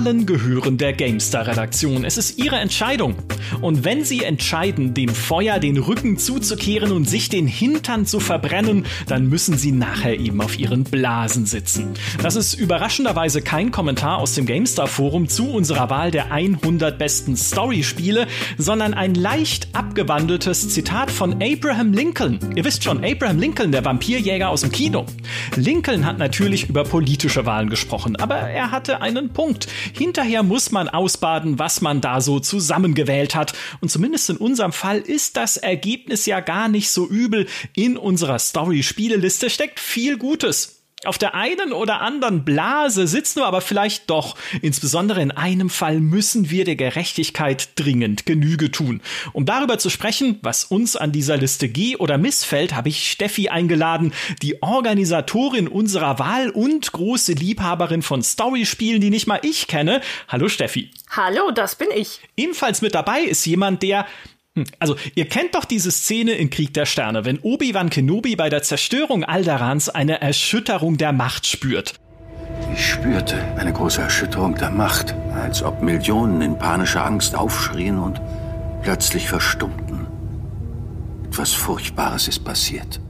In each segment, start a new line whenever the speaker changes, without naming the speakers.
Wahlen gehören der GameStar-Redaktion. Es ist ihre Entscheidung. Und wenn sie entscheiden, dem Feuer den Rücken zuzukehren und sich den Hintern zu verbrennen, dann müssen sie nachher eben auf ihren Blasen sitzen. Das ist überraschenderweise kein Kommentar aus dem GameStar-Forum zu unserer Wahl der 100 besten Story-Spiele, sondern ein leicht abgewandeltes Zitat von Abraham Lincoln. Ihr wisst schon, Abraham Lincoln, der Vampirjäger aus dem Kino. Lincoln hat natürlich über politische Wahlen gesprochen, aber er hatte einen Punkt. Hinterher muss man ausbaden, was man da so zusammengewählt hat. Und zumindest in unserem Fall ist das Ergebnis ja gar nicht so übel. In unserer Story-Spieleliste steckt viel Gutes. Auf der einen oder anderen Blase sitzen wir aber vielleicht doch. Insbesondere in einem Fall müssen wir der Gerechtigkeit dringend Genüge tun. Um darüber zu sprechen, was uns an dieser Liste geh- oder missfällt, habe ich Steffi eingeladen, die Organisatorin unserer Wahl und große Liebhaberin von Storyspielen, die nicht mal ich kenne. Hallo Steffi.
Hallo, das bin ich.
Ebenfalls mit dabei ist jemand, der also, ihr kennt doch diese Szene in Krieg der Sterne, wenn Obi-Wan Kenobi bei der Zerstörung Alderans eine Erschütterung der Macht spürt.
Ich spürte eine große Erschütterung der Macht, als ob Millionen in panischer Angst aufschrien und plötzlich verstummten. Etwas Furchtbares ist passiert.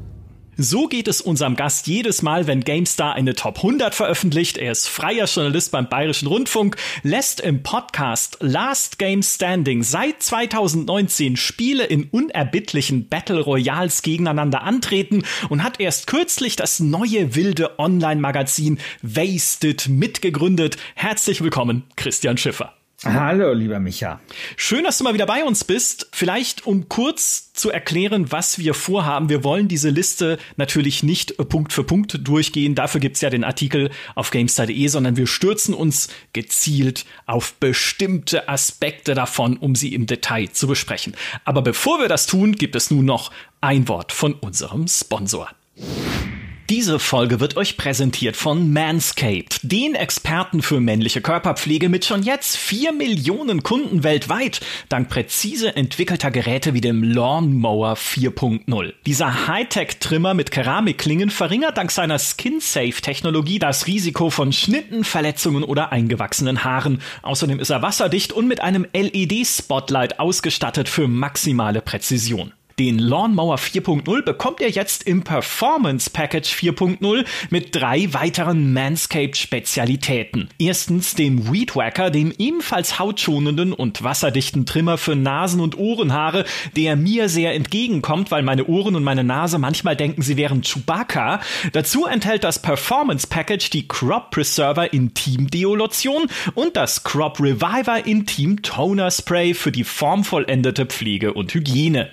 So geht es unserem Gast jedes Mal, wenn GameStar eine Top 100 veröffentlicht. Er ist freier Journalist beim Bayerischen Rundfunk, lässt im Podcast Last Game Standing seit 2019 Spiele in unerbittlichen Battle Royals gegeneinander antreten und hat erst kürzlich das neue wilde Online-Magazin Wasted mitgegründet. Herzlich willkommen, Christian Schiffer.
Hallo, lieber Micha.
Schön, dass du mal wieder bei uns bist. Vielleicht, um kurz zu erklären, was wir vorhaben. Wir wollen diese Liste natürlich nicht Punkt für Punkt durchgehen. Dafür gibt's ja den Artikel auf GameStar.de, sondern wir stürzen uns gezielt auf bestimmte Aspekte davon, um sie im Detail zu besprechen. Aber bevor wir das tun, gibt es nun noch ein Wort von unserem Sponsor. Diese Folge wird euch präsentiert von Manscaped, den Experten für männliche Körperpflege mit schon jetzt vier Millionen Kunden weltweit, dank präzise entwickelter Geräte wie dem Lawnmower 4.0. Dieser Hightech-Trimmer mit Keramikklingen verringert dank seiner Skin-Safe-Technologie das Risiko von Schnitten, Verletzungen oder eingewachsenen Haaren. Außerdem ist er wasserdicht und mit einem LED-Spotlight ausgestattet für maximale Präzision. Den Lawnmower 4.0 bekommt ihr jetzt im Performance Package 4.0 mit drei weiteren Manscaped Spezialitäten. Erstens dem Weed Wacker, dem ebenfalls hautschonenden und wasserdichten Trimmer für Nasen- und Ohrenhaare, der mir sehr entgegenkommt, weil meine Ohren und meine Nase manchmal denken, sie wären Chewbacca. Dazu enthält das Performance Package die Crop Preserver Intim Deo Lotion und das Crop Reviver Intim Toner Spray für die formvollendete Pflege und Hygiene.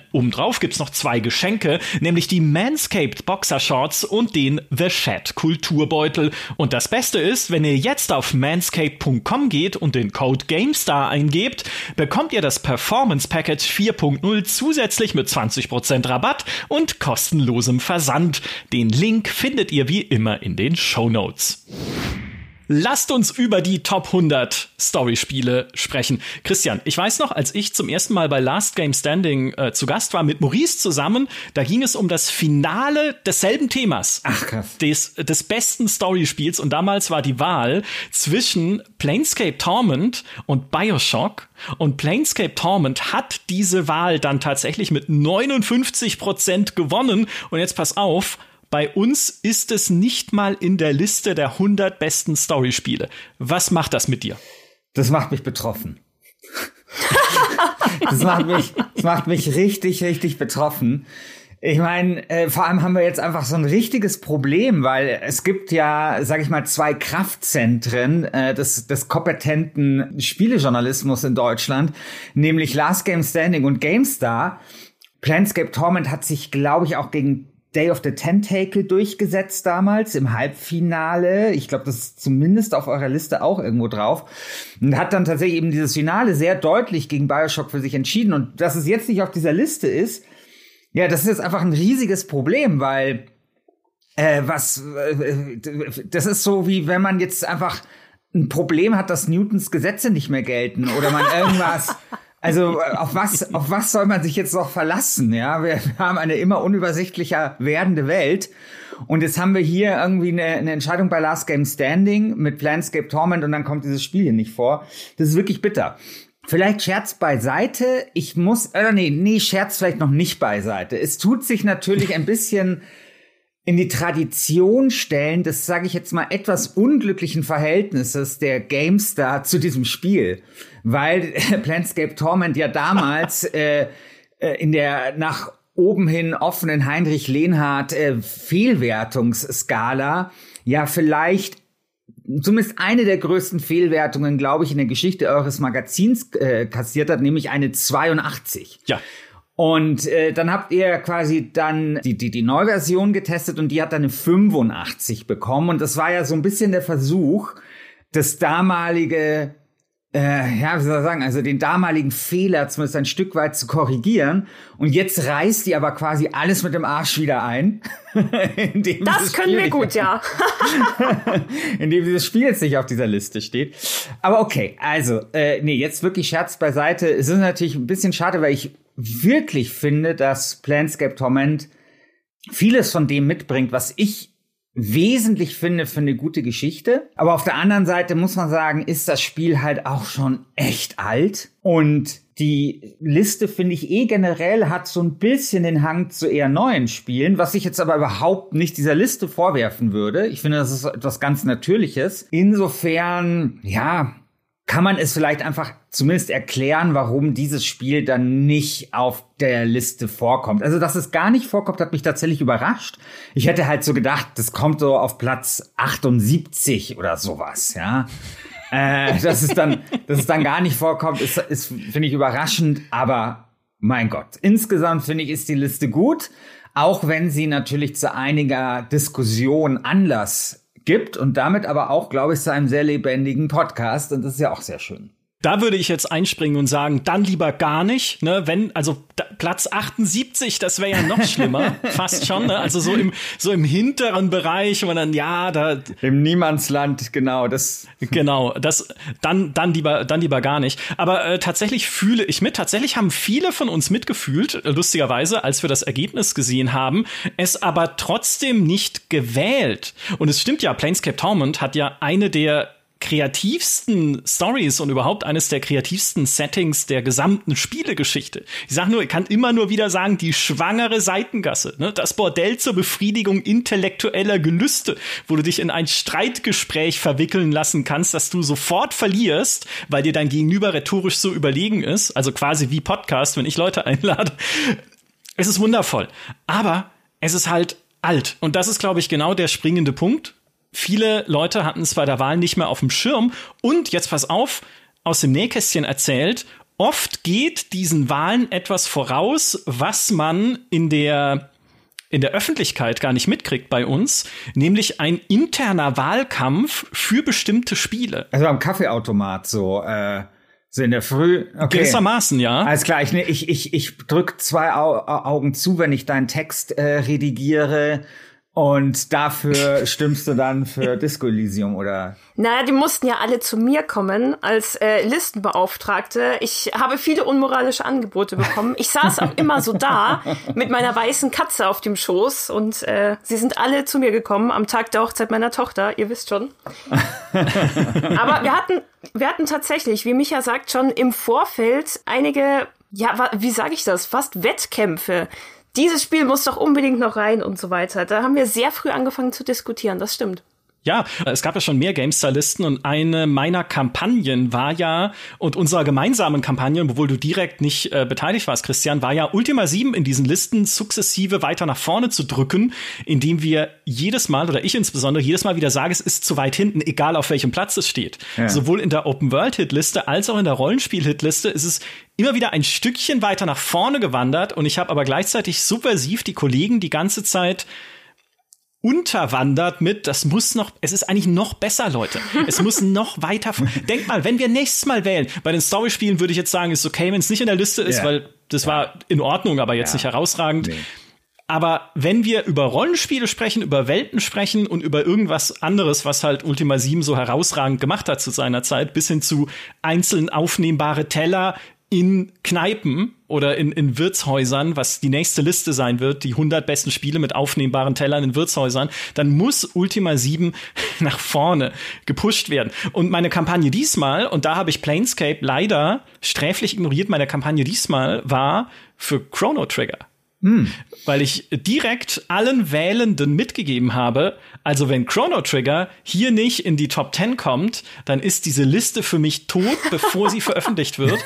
Obendrauf gibt's noch zwei Geschenke, nämlich die Manscaped Boxershorts und den The Shed Kulturbeutel. Und das Beste ist, wenn ihr jetzt auf manscaped.com geht und den Code GameStar eingebt, bekommt ihr das Performance Package 4.0 zusätzlich mit 20% Rabatt und kostenlosem Versand. Den Link findet ihr wie immer in den Show Notes. Lasst uns über die Top 100 Story-Spiele sprechen. Christian, ich weiß noch, als ich zum ersten Mal bei Last Game Standing äh, zu Gast war mit Maurice zusammen, da ging es um das Finale desselben Themas.
Ach krass.
Des, des besten Story-Spiels und damals war die Wahl zwischen Planescape Torment und Bioshock und Planescape Torment hat diese Wahl dann tatsächlich mit 59 Prozent gewonnen und jetzt pass auf, bei uns ist es nicht mal in der Liste der 100 besten Storyspiele. Was macht das mit dir?
Das macht mich betroffen. das, macht mich, das macht mich richtig, richtig betroffen. Ich meine, äh, vor allem haben wir jetzt einfach so ein richtiges Problem, weil es gibt ja, sag ich mal, zwei Kraftzentren äh, des, des kompetenten Spielejournalismus in Deutschland, nämlich Last Game Standing und GameStar. Planscape Torment hat sich, glaube ich, auch gegen Day of the Tentacle durchgesetzt damals im Halbfinale. Ich glaube, das ist zumindest auf eurer Liste auch irgendwo drauf. Und hat dann tatsächlich eben dieses Finale sehr deutlich gegen Bioshock für sich entschieden. Und dass es jetzt nicht auf dieser Liste ist, ja, das ist jetzt einfach ein riesiges Problem, weil äh, was äh, das ist so wie wenn man jetzt einfach ein Problem hat, dass Newtons Gesetze nicht mehr gelten oder man irgendwas Also auf was, auf was soll man sich jetzt noch verlassen? Ja, wir, haben eine immer unübersichtlicher werdende Welt. Und jetzt haben wir hier irgendwie eine, eine Entscheidung bei Last Game Standing mit Planscape Torment und dann kommt dieses Spiel hier nicht vor. Das ist wirklich bitter. Vielleicht Scherz beiseite. Ich muss, äh, nee, nee, Scherz vielleicht noch nicht beiseite. Es tut sich natürlich ein bisschen in die Tradition stellen des, sage ich jetzt mal, etwas unglücklichen Verhältnisses der GameStar zu diesem Spiel, weil äh, Planscape Torment ja damals äh, äh, in der nach oben hin offenen Heinrich Lehnhardt äh, Fehlwertungsskala ja vielleicht zumindest eine der größten Fehlwertungen, glaube ich, in der Geschichte eures Magazins äh, kassiert hat, nämlich eine 82.
Ja.
Und äh, dann habt ihr quasi dann die, die, die Neuversion getestet und die hat dann eine 85 bekommen. Und das war ja so ein bisschen der Versuch, das damalige, äh, ja, wie soll ich sagen, also den damaligen Fehler zumindest ein Stück weit zu korrigieren. Und jetzt reißt die aber quasi alles mit dem Arsch wieder ein.
das können wir gut, ja.
indem dieses Spiel jetzt nicht auf dieser Liste steht. Aber okay, also, äh, nee, jetzt wirklich Scherz beiseite. Es ist natürlich ein bisschen schade, weil ich wirklich finde, dass Planscape Torment vieles von dem mitbringt, was ich wesentlich finde für eine gute Geschichte. Aber auf der anderen Seite muss man sagen, ist das Spiel halt auch schon echt alt. Und die Liste, finde ich, eh generell hat so ein bisschen den Hang zu eher neuen Spielen, was ich jetzt aber überhaupt nicht dieser Liste vorwerfen würde. Ich finde, das ist etwas ganz Natürliches. Insofern, ja, kann man es vielleicht einfach zumindest erklären, warum dieses Spiel dann nicht auf der Liste vorkommt. Also, dass es gar nicht vorkommt, hat mich tatsächlich überrascht. Ich hätte halt so gedacht, das kommt so auf Platz 78 oder sowas, ja. äh, dass es dann, dass es dann gar nicht vorkommt, ist, ist finde ich überraschend, aber mein Gott. Insgesamt finde ich, ist die Liste gut, auch wenn sie natürlich zu einiger Diskussion Anlass gibt und damit aber auch, glaube ich, zu einem sehr lebendigen Podcast. Und das ist ja auch sehr schön.
Da würde ich jetzt einspringen und sagen, dann lieber gar nicht, ne, wenn, also da, Platz 78, das wäre ja noch schlimmer, fast schon, ne? also so im, so im hinteren Bereich, wo man dann, ja, da.
Im Niemandsland, genau, das.
Genau, das, dann, dann lieber, dann lieber gar nicht. Aber äh, tatsächlich fühle ich mit, tatsächlich haben viele von uns mitgefühlt, äh, lustigerweise, als wir das Ergebnis gesehen haben, es aber trotzdem nicht gewählt. Und es stimmt ja, Planescape Torment hat ja eine der kreativsten Stories und überhaupt eines der kreativsten Settings der gesamten Spielegeschichte. Ich sage nur, ich kann immer nur wieder sagen, die schwangere Seitengasse, ne? das Bordell zur Befriedigung intellektueller Gelüste, wo du dich in ein Streitgespräch verwickeln lassen kannst, dass du sofort verlierst, weil dir dein Gegenüber rhetorisch so überlegen ist, also quasi wie Podcast, wenn ich Leute einlade. Es ist wundervoll, aber es ist halt alt und das ist glaube ich genau der springende Punkt viele Leute hatten es bei der Wahl nicht mehr auf dem Schirm. Und jetzt pass auf, aus dem Nähkästchen erzählt, oft geht diesen Wahlen etwas voraus, was man in der in der Öffentlichkeit gar nicht mitkriegt bei uns, nämlich ein interner Wahlkampf für bestimmte Spiele.
Also am Kaffeeautomat so. Äh so in der Früh.
Okay. Gewissermaßen, ja.
Alles klar, ich, ich, ich, ich drück zwei Au Augen zu, wenn ich deinen Text äh, redigiere und dafür stimmst du dann für Disco Elysium oder?
Naja, die mussten ja alle zu mir kommen als äh, Listenbeauftragte. Ich habe viele unmoralische Angebote bekommen. Ich saß auch immer so da mit meiner weißen Katze auf dem Schoß und äh, sie sind alle zu mir gekommen am Tag der Hochzeit meiner Tochter. Ihr wisst schon. Aber wir hatten, wir hatten tatsächlich, wie Micha sagt, schon im Vorfeld einige, ja, wie sage ich das, fast Wettkämpfe dieses Spiel muss doch unbedingt noch rein und so weiter. Da haben wir sehr früh angefangen zu diskutieren, das stimmt.
Ja, es gab ja schon mehr GameStar-Listen und eine meiner Kampagnen war ja, und unserer gemeinsamen Kampagnen, obwohl du direkt nicht äh, beteiligt warst, Christian, war ja Ultima 7 in diesen Listen sukzessive weiter nach vorne zu drücken, indem wir jedes Mal, oder ich insbesondere, jedes Mal wieder sage, es ist zu weit hinten, egal auf welchem Platz es steht. Ja. Sowohl in der Open-World-Hitliste als auch in der Rollenspiel-Hitliste ist es immer wieder ein Stückchen weiter nach vorne gewandert und ich habe aber gleichzeitig subversiv die Kollegen die ganze Zeit unterwandert mit, das muss noch, es ist eigentlich noch besser, Leute. Es muss noch weiter. Denk mal, wenn wir nächstes Mal wählen, bei den Story-Spielen würde ich jetzt sagen, ist okay, wenn es nicht in der Liste ist, yeah. weil das ja. war in Ordnung, aber jetzt ja. nicht herausragend. Nee. Aber wenn wir über Rollenspiele sprechen, über Welten sprechen und über irgendwas anderes, was halt Ultima 7 so herausragend gemacht hat zu seiner Zeit, bis hin zu einzeln aufnehmbare Teller, in Kneipen oder in, in Wirtshäusern, was die nächste Liste sein wird, die 100 besten Spiele mit aufnehmbaren Tellern in Wirtshäusern, dann muss Ultima 7 nach vorne gepusht werden. Und meine Kampagne diesmal, und da habe ich Planescape leider sträflich ignoriert, meine Kampagne diesmal war für Chrono Trigger. Hm. Weil ich direkt allen Wählenden mitgegeben habe, also wenn Chrono Trigger hier nicht in die Top 10 kommt, dann ist diese Liste für mich tot, bevor sie veröffentlicht wird.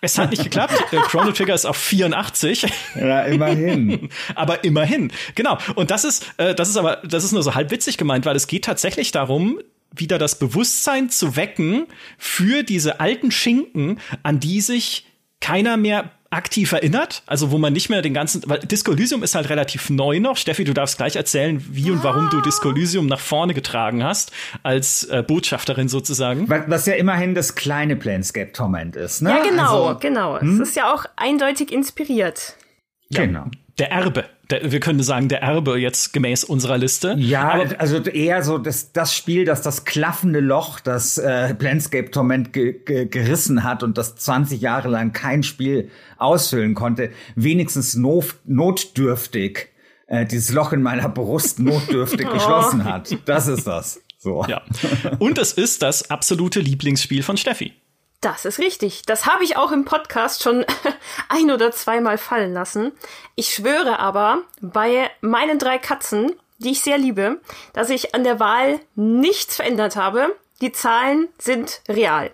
Es hat nicht geklappt. Der Chrono Trigger ist auf 84.
Ja, immerhin.
aber immerhin. Genau. Und das ist, äh, das ist aber, das ist nur so halb witzig gemeint, weil es geht tatsächlich darum, wieder das Bewusstsein zu wecken für diese alten Schinken, an die sich keiner mehr aktiv erinnert, also wo man nicht mehr den ganzen, weil Disco Elysium ist halt relativ neu noch. Steffi, du darfst gleich erzählen, wie und warum du Disco Elysium nach vorne getragen hast, als äh, Botschafterin sozusagen.
Was ja immerhin das kleine Planescape Torment ist, ne?
Ja, genau, also, genau. Hm? Es ist ja auch eindeutig inspiriert.
Ja, genau. Der Erbe der, wir können sagen, der Erbe jetzt gemäß unserer Liste.
Ja, Aber, also eher so das, das Spiel, das das klaffende Loch, das äh, Planescape Torment ge ge gerissen hat und das 20 Jahre lang kein Spiel ausfüllen konnte, wenigstens not notdürftig äh, dieses Loch in meiner Brust notdürftig geschlossen hat. Das ist das. So.
Ja. Und es ist das absolute Lieblingsspiel von Steffi.
Das ist richtig. Das habe ich auch im Podcast schon ein oder zweimal fallen lassen. Ich schwöre aber bei meinen drei Katzen, die ich sehr liebe, dass ich an der Wahl nichts verändert habe. Die Zahlen sind real.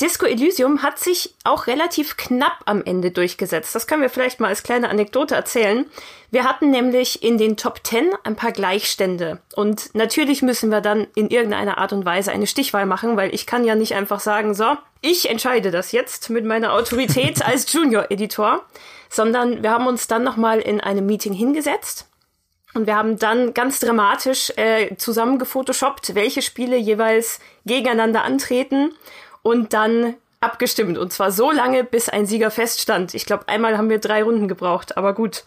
Disco Elysium hat sich auch relativ knapp am Ende durchgesetzt. Das können wir vielleicht mal als kleine Anekdote erzählen. Wir hatten nämlich in den Top 10 ein paar Gleichstände. Und natürlich müssen wir dann in irgendeiner Art und Weise eine Stichwahl machen, weil ich kann ja nicht einfach sagen, so, ich entscheide das jetzt mit meiner Autorität als Junior-Editor, sondern wir haben uns dann nochmal in einem Meeting hingesetzt und wir haben dann ganz dramatisch äh, zusammen gefotoshoppt, welche Spiele jeweils gegeneinander antreten und dann abgestimmt. Und zwar so lange, bis ein Sieger feststand. Ich glaube, einmal haben wir drei Runden gebraucht, aber gut.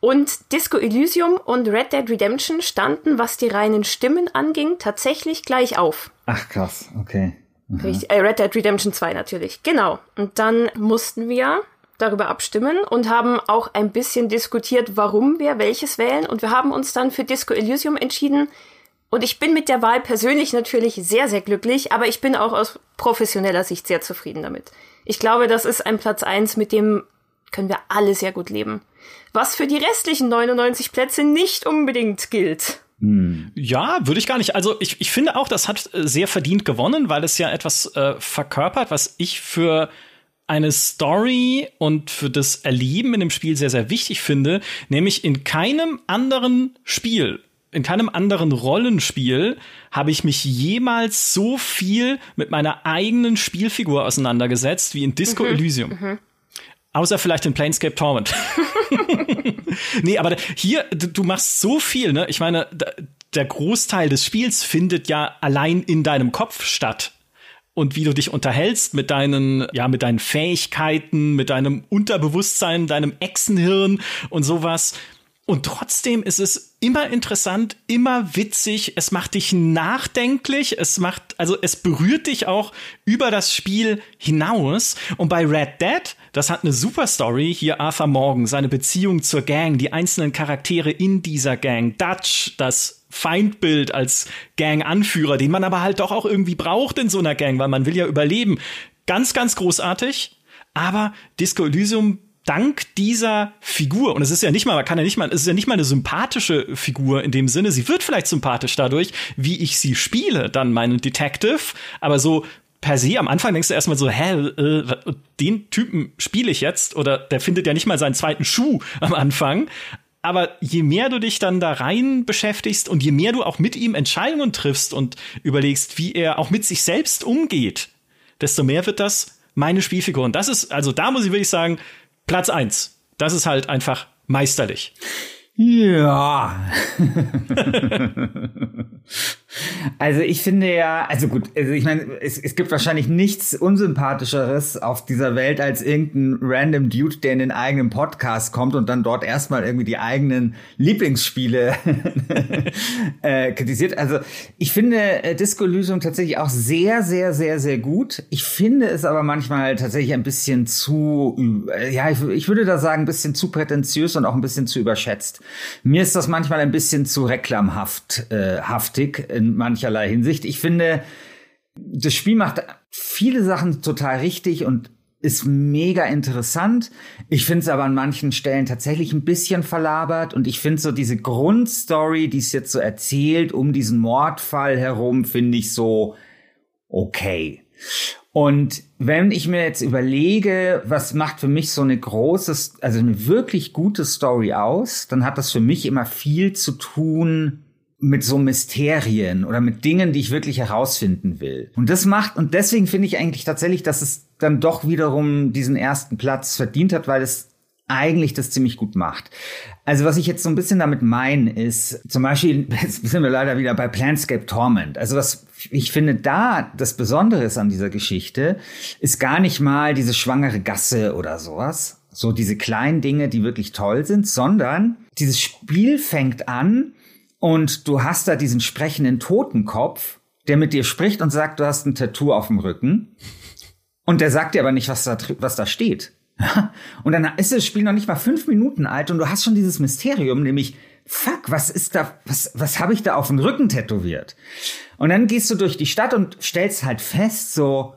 Und Disco Elysium und Red Dead Redemption standen, was die reinen Stimmen anging, tatsächlich gleich auf.
Ach krass, okay.
Mhm. Richtig, äh, Red Dead Redemption 2 natürlich. Genau. Und dann mussten wir darüber abstimmen und haben auch ein bisschen diskutiert, warum wir welches wählen. Und wir haben uns dann für Disco Elysium entschieden, und ich bin mit der Wahl persönlich natürlich sehr, sehr glücklich, aber ich bin auch aus professioneller Sicht sehr zufrieden damit. Ich glaube, das ist ein Platz eins, mit dem können wir alle sehr gut leben. Was für die restlichen 99 Plätze nicht unbedingt gilt.
Hm. Ja, würde ich gar nicht. Also ich, ich finde auch, das hat äh, sehr verdient gewonnen, weil es ja etwas äh, verkörpert, was ich für eine Story und für das Erleben in dem Spiel sehr, sehr wichtig finde, nämlich in keinem anderen Spiel in keinem anderen Rollenspiel habe ich mich jemals so viel mit meiner eigenen Spielfigur auseinandergesetzt wie in Disco mhm. Elysium. Mhm. Außer vielleicht in Planescape Torment. nee, aber hier, du machst so viel, ne? Ich meine, der Großteil des Spiels findet ja allein in deinem Kopf statt. Und wie du dich unterhältst mit deinen, ja, mit deinen Fähigkeiten, mit deinem Unterbewusstsein, deinem Echsenhirn und sowas und trotzdem ist es immer interessant, immer witzig. Es macht dich nachdenklich. Es macht, also es berührt dich auch über das Spiel hinaus. Und bei Red Dead, das hat eine super Story. Hier Arthur Morgan, seine Beziehung zur Gang, die einzelnen Charaktere in dieser Gang. Dutch, das Feindbild als Gang-Anführer, den man aber halt doch auch irgendwie braucht in so einer Gang, weil man will ja überleben. Ganz, ganz großartig. Aber Disco Elysium dank dieser Figur, und es ist ja nicht mal, man kann ja nicht mal, es ist ja nicht mal eine sympathische Figur in dem Sinne, sie wird vielleicht sympathisch dadurch, wie ich sie spiele, dann meinen Detective, aber so per se am Anfang denkst du erstmal so, hä, äh, den Typen spiele ich jetzt oder der findet ja nicht mal seinen zweiten Schuh am Anfang. Aber je mehr du dich dann da rein beschäftigst und je mehr du auch mit ihm Entscheidungen triffst und überlegst, wie er auch mit sich selbst umgeht, desto mehr wird das meine Spielfigur. Und das ist, also da muss ich wirklich sagen, Platz eins. Das ist halt einfach meisterlich.
Ja. Also ich finde ja, also gut, also ich meine, es, es gibt wahrscheinlich nichts unsympathischeres auf dieser Welt als irgendein random Dude, der in den eigenen Podcast kommt und dann dort erstmal irgendwie die eigenen Lieblingsspiele äh, kritisiert. Also ich finde äh, Disco Elysium tatsächlich auch sehr, sehr, sehr, sehr gut. Ich finde es aber manchmal tatsächlich ein bisschen zu, äh, ja, ich, ich würde da sagen, ein bisschen zu prätentiös und auch ein bisschen zu überschätzt. Mir ist das manchmal ein bisschen zu reklamhaft, äh, haftig in mancherlei Hinsicht. Ich finde, das Spiel macht viele Sachen total richtig und ist mega interessant. Ich finde es aber an manchen Stellen tatsächlich ein bisschen verlabert und ich finde so diese Grundstory, die es jetzt so erzählt um diesen Mordfall herum, finde ich so okay. Und wenn ich mir jetzt überlege, was macht für mich so eine große, also eine wirklich gute Story aus, dann hat das für mich immer viel zu tun mit so Mysterien oder mit Dingen, die ich wirklich herausfinden will. Und das macht, und deswegen finde ich eigentlich tatsächlich, dass es dann doch wiederum diesen ersten Platz verdient hat, weil es eigentlich das ziemlich gut macht. Also was ich jetzt so ein bisschen damit meine, ist zum Beispiel, jetzt sind wir leider wieder bei Planscape Torment. Also was ich finde da das Besondere ist an dieser Geschichte, ist gar nicht mal diese schwangere Gasse oder sowas, so diese kleinen Dinge, die wirklich toll sind, sondern dieses Spiel fängt an und du hast da diesen sprechenden Totenkopf, der mit dir spricht und sagt, du hast ein Tattoo auf dem Rücken. Und der sagt dir aber nicht, was da, was da steht. Und dann ist das Spiel noch nicht mal fünf Minuten alt und du hast schon dieses Mysterium, nämlich, fuck, was ist da, was, was habe ich da auf dem Rücken tätowiert? Und dann gehst du durch die Stadt und stellst halt fest, so,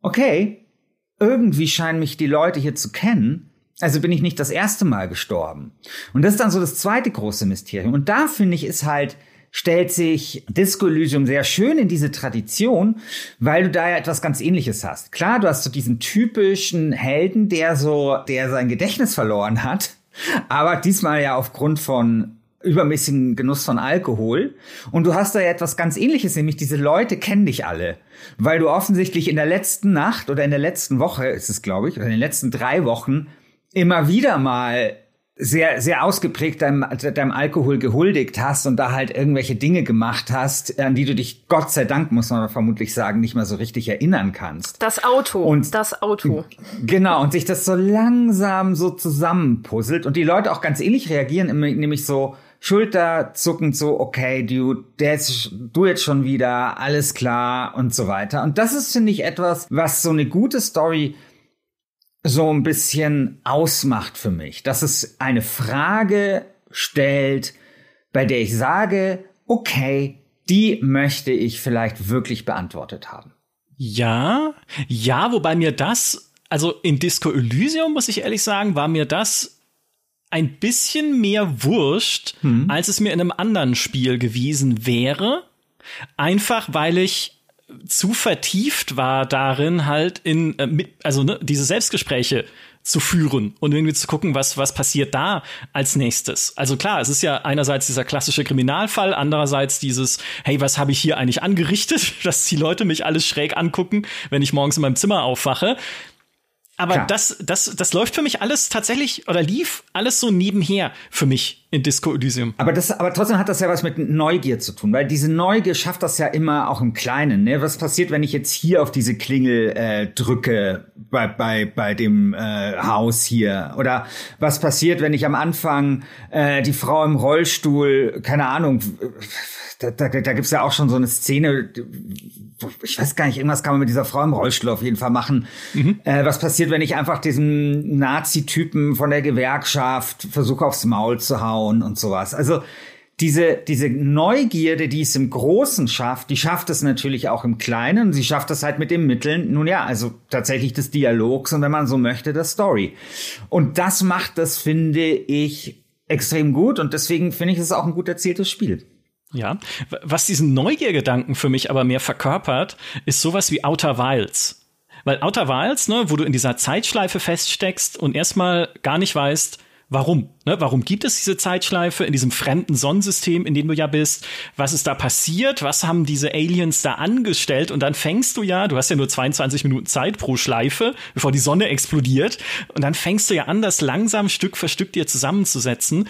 okay, irgendwie scheinen mich die Leute hier zu kennen. Also bin ich nicht das erste Mal gestorben. Und das ist dann so das zweite große Mysterium. Und da finde ich, ist halt, stellt sich Disco Elysium sehr schön in diese Tradition, weil du da ja etwas ganz ähnliches hast. Klar, du hast so diesen typischen Helden, der so, der sein Gedächtnis verloren hat, aber diesmal ja aufgrund von übermäßigen Genuss von Alkohol. Und du hast da ja etwas ganz ähnliches, nämlich diese Leute kennen dich alle. Weil du offensichtlich in der letzten Nacht oder in der letzten Woche, ist es glaube ich, oder in den letzten drei Wochen immer wieder mal sehr, sehr ausgeprägt deinem, deinem Alkohol gehuldigt hast und da halt irgendwelche Dinge gemacht hast, an die du dich, Gott sei Dank, muss man vermutlich sagen, nicht mehr so richtig erinnern kannst.
Das Auto. Und das Auto.
Genau. Und sich das so langsam so zusammenpuzzelt und die Leute auch ganz ähnlich reagieren, nämlich so, Schulterzuckend so, okay, du, der ist, du jetzt schon wieder, alles klar und so weiter. Und das ist, finde ich, etwas, was so eine gute Story so ein bisschen ausmacht für mich, dass es eine Frage stellt, bei der ich sage, okay, die möchte ich vielleicht wirklich beantwortet haben.
Ja, ja, wobei mir das, also in Disco Elysium, muss ich ehrlich sagen, war mir das ein bisschen mehr wurscht, hm. als es mir in einem anderen Spiel gewesen wäre. Einfach weil ich zu vertieft war darin, halt in, äh, mit, also ne, diese Selbstgespräche zu führen und irgendwie zu gucken, was, was passiert da als nächstes. Also klar, es ist ja einerseits dieser klassische Kriminalfall, andererseits dieses, hey, was habe ich hier eigentlich angerichtet, dass die Leute mich alles schräg angucken, wenn ich morgens in meinem Zimmer aufwache. Aber das, das, das läuft für mich alles tatsächlich oder lief alles so nebenher für mich in Disco Elysium.
Aber das, aber trotzdem hat das ja was mit Neugier zu tun, weil diese Neugier schafft das ja immer auch im Kleinen. Ne? Was passiert, wenn ich jetzt hier auf diese Klingel äh, drücke bei, bei, bei dem äh, Haus hier? Oder was passiert, wenn ich am Anfang äh, die Frau im Rollstuhl, keine Ahnung, da, da, da gibt's ja auch schon so eine Szene, ich weiß gar nicht, irgendwas kann man mit dieser Frau im Rollstuhl auf jeden Fall machen. Mhm. Äh, was passiert, wenn ich einfach diesen Nazi-Typen von der Gewerkschaft versuche aufs Maul zu hauen und sowas? Also diese, diese Neugierde, die es im Großen schafft, die schafft es natürlich auch im Kleinen. Sie schafft es halt mit den Mitteln, nun ja, also tatsächlich des Dialogs und wenn man so möchte, der Story. Und das macht das, finde ich, extrem gut und deswegen finde ich es auch ein gut erzähltes Spiel.
Ja, was diesen Neugiergedanken für mich aber mehr verkörpert, ist sowas wie Outer Wilds. Weil Outer Wilds, ne, wo du in dieser Zeitschleife feststeckst und erstmal gar nicht weißt, warum. Ne? Warum gibt es diese Zeitschleife in diesem fremden Sonnensystem, in dem du ja bist? Was ist da passiert? Was haben diese Aliens da angestellt? Und dann fängst du ja, du hast ja nur 22 Minuten Zeit pro Schleife, bevor die Sonne explodiert. Und dann fängst du ja an, das langsam Stück für Stück dir zusammenzusetzen.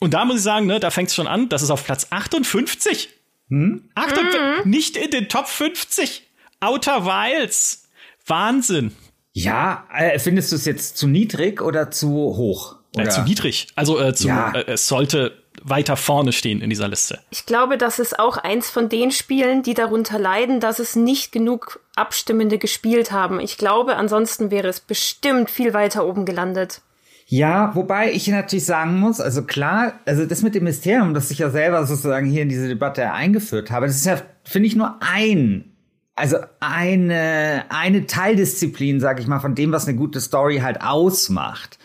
Und da muss ich sagen, ne, da fängt es schon an, das ist auf Platz 58 Hm? Achtung, mhm. nicht in den Top 50. Outer Wilds. Wahnsinn.
Ja, äh, findest du es jetzt zu niedrig oder zu hoch?
Oder? Äh, zu niedrig. Also äh, zu, ja. äh, es sollte weiter vorne stehen in dieser Liste.
Ich glaube, das ist auch eins von den Spielen, die darunter leiden, dass es nicht genug Abstimmende gespielt haben. Ich glaube, ansonsten wäre es bestimmt viel weiter oben gelandet.
Ja, wobei ich natürlich sagen muss, also klar, also das mit dem Mysterium, das ich ja selber sozusagen hier in diese Debatte eingeführt habe, das ist ja, finde ich, nur ein also eine, eine Teildisziplin, sag ich mal, von dem, was eine gute Story halt ausmacht.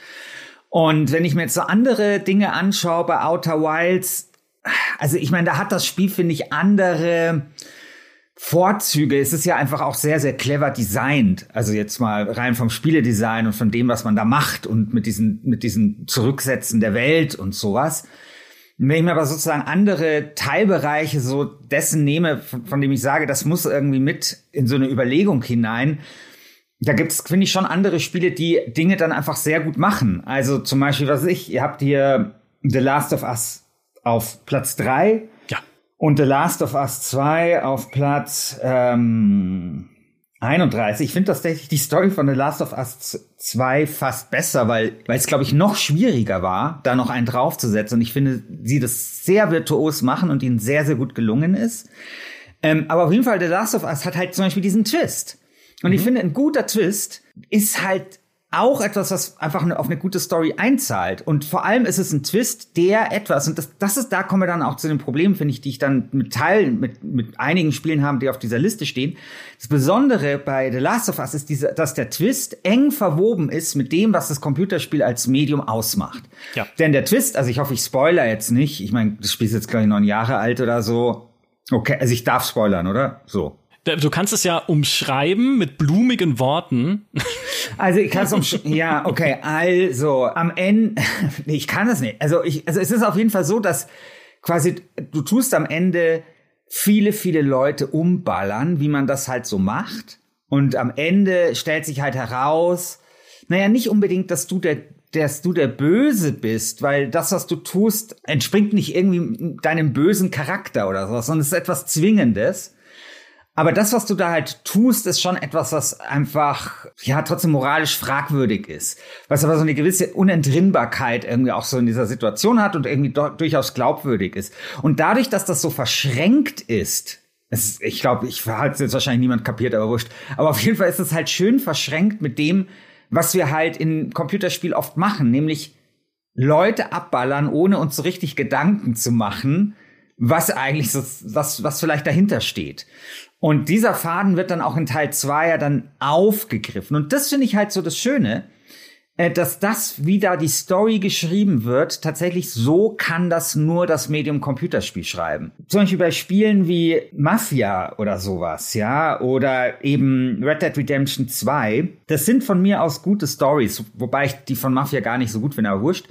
Und wenn ich mir jetzt so andere Dinge anschaue bei Outer Wilds, also ich meine, da hat das Spiel, finde ich, andere Vorzüge. Es ist ja einfach auch sehr, sehr clever designt. Also jetzt mal rein vom Spieledesign und von dem, was man da macht und mit diesen, mit diesen Zurücksetzen der Welt und sowas. Wenn ich mir aber sozusagen andere Teilbereiche so dessen nehme, von, von dem ich sage, das muss irgendwie mit in so eine Überlegung hinein, da gibt's finde ich, schon andere Spiele, die Dinge dann einfach sehr gut machen. Also zum Beispiel, was ich, ihr habt hier The Last of Us auf Platz drei
ja.
und The Last of Us 2 auf Platz ähm, 31. Ich finde tatsächlich die Story von The Last of Us 2 fast besser, weil weil es, glaube ich, noch schwieriger war, da noch einen draufzusetzen. Und ich finde, sie das sehr virtuos machen und ihnen sehr, sehr gut gelungen ist. Ähm, aber auf jeden Fall, The Last of Us hat halt zum Beispiel diesen Twist. Und mhm. ich finde, ein guter Twist ist halt auch etwas, was einfach auf eine gute Story einzahlt. Und vor allem ist es ein Twist, der etwas, und das, das ist, da kommen wir dann auch zu den Problemen, finde ich, die ich dann mit Teilen, mit, mit einigen Spielen haben, die auf dieser Liste stehen. Das Besondere bei The Last of Us ist diese, dass der Twist eng verwoben ist mit dem, was das Computerspiel als Medium ausmacht. Ja. Denn der Twist, also ich hoffe, ich spoiler jetzt nicht. Ich meine, das Spiel ist jetzt, glaube ich, neun Jahre alt oder so. Okay, also ich darf spoilern, oder? So.
Du kannst es ja umschreiben mit blumigen Worten.
Also ich kann es umschreiben. ja, okay. Also am Ende, nee, ich kann es nicht. Also ich, also es ist auf jeden Fall so, dass quasi du tust am Ende viele, viele Leute umballern, wie man das halt so macht. Und am Ende stellt sich halt heraus, naja, nicht unbedingt, dass du der dass du der Böse bist, weil das, was du tust, entspringt nicht irgendwie deinem bösen Charakter oder sowas, sondern es ist etwas Zwingendes. Aber das, was du da halt tust, ist schon etwas, was einfach, ja, trotzdem moralisch fragwürdig ist. Was aber so eine gewisse Unentrinnbarkeit irgendwie auch so in dieser Situation hat und irgendwie durchaus glaubwürdig ist. Und dadurch, dass das so verschränkt ist, ist ich glaube, ich hat es jetzt wahrscheinlich niemand kapiert, aber wurscht. Aber auf jeden Fall ist es halt schön verschränkt mit dem, was wir halt in Computerspiel oft machen, nämlich Leute abballern, ohne uns so richtig Gedanken zu machen, was eigentlich so, was, was vielleicht dahinter steht. Und dieser Faden wird dann auch in Teil 2 ja dann aufgegriffen. Und das finde ich halt so das Schöne, dass das, wie da die Story geschrieben wird, tatsächlich so kann das nur das Medium Computerspiel schreiben. Zum Beispiel bei Spielen wie Mafia oder sowas, ja, oder eben Red Dead Redemption 2. Das sind von mir aus gute Stories, wobei ich die von Mafia gar nicht so gut finde, aber wurscht.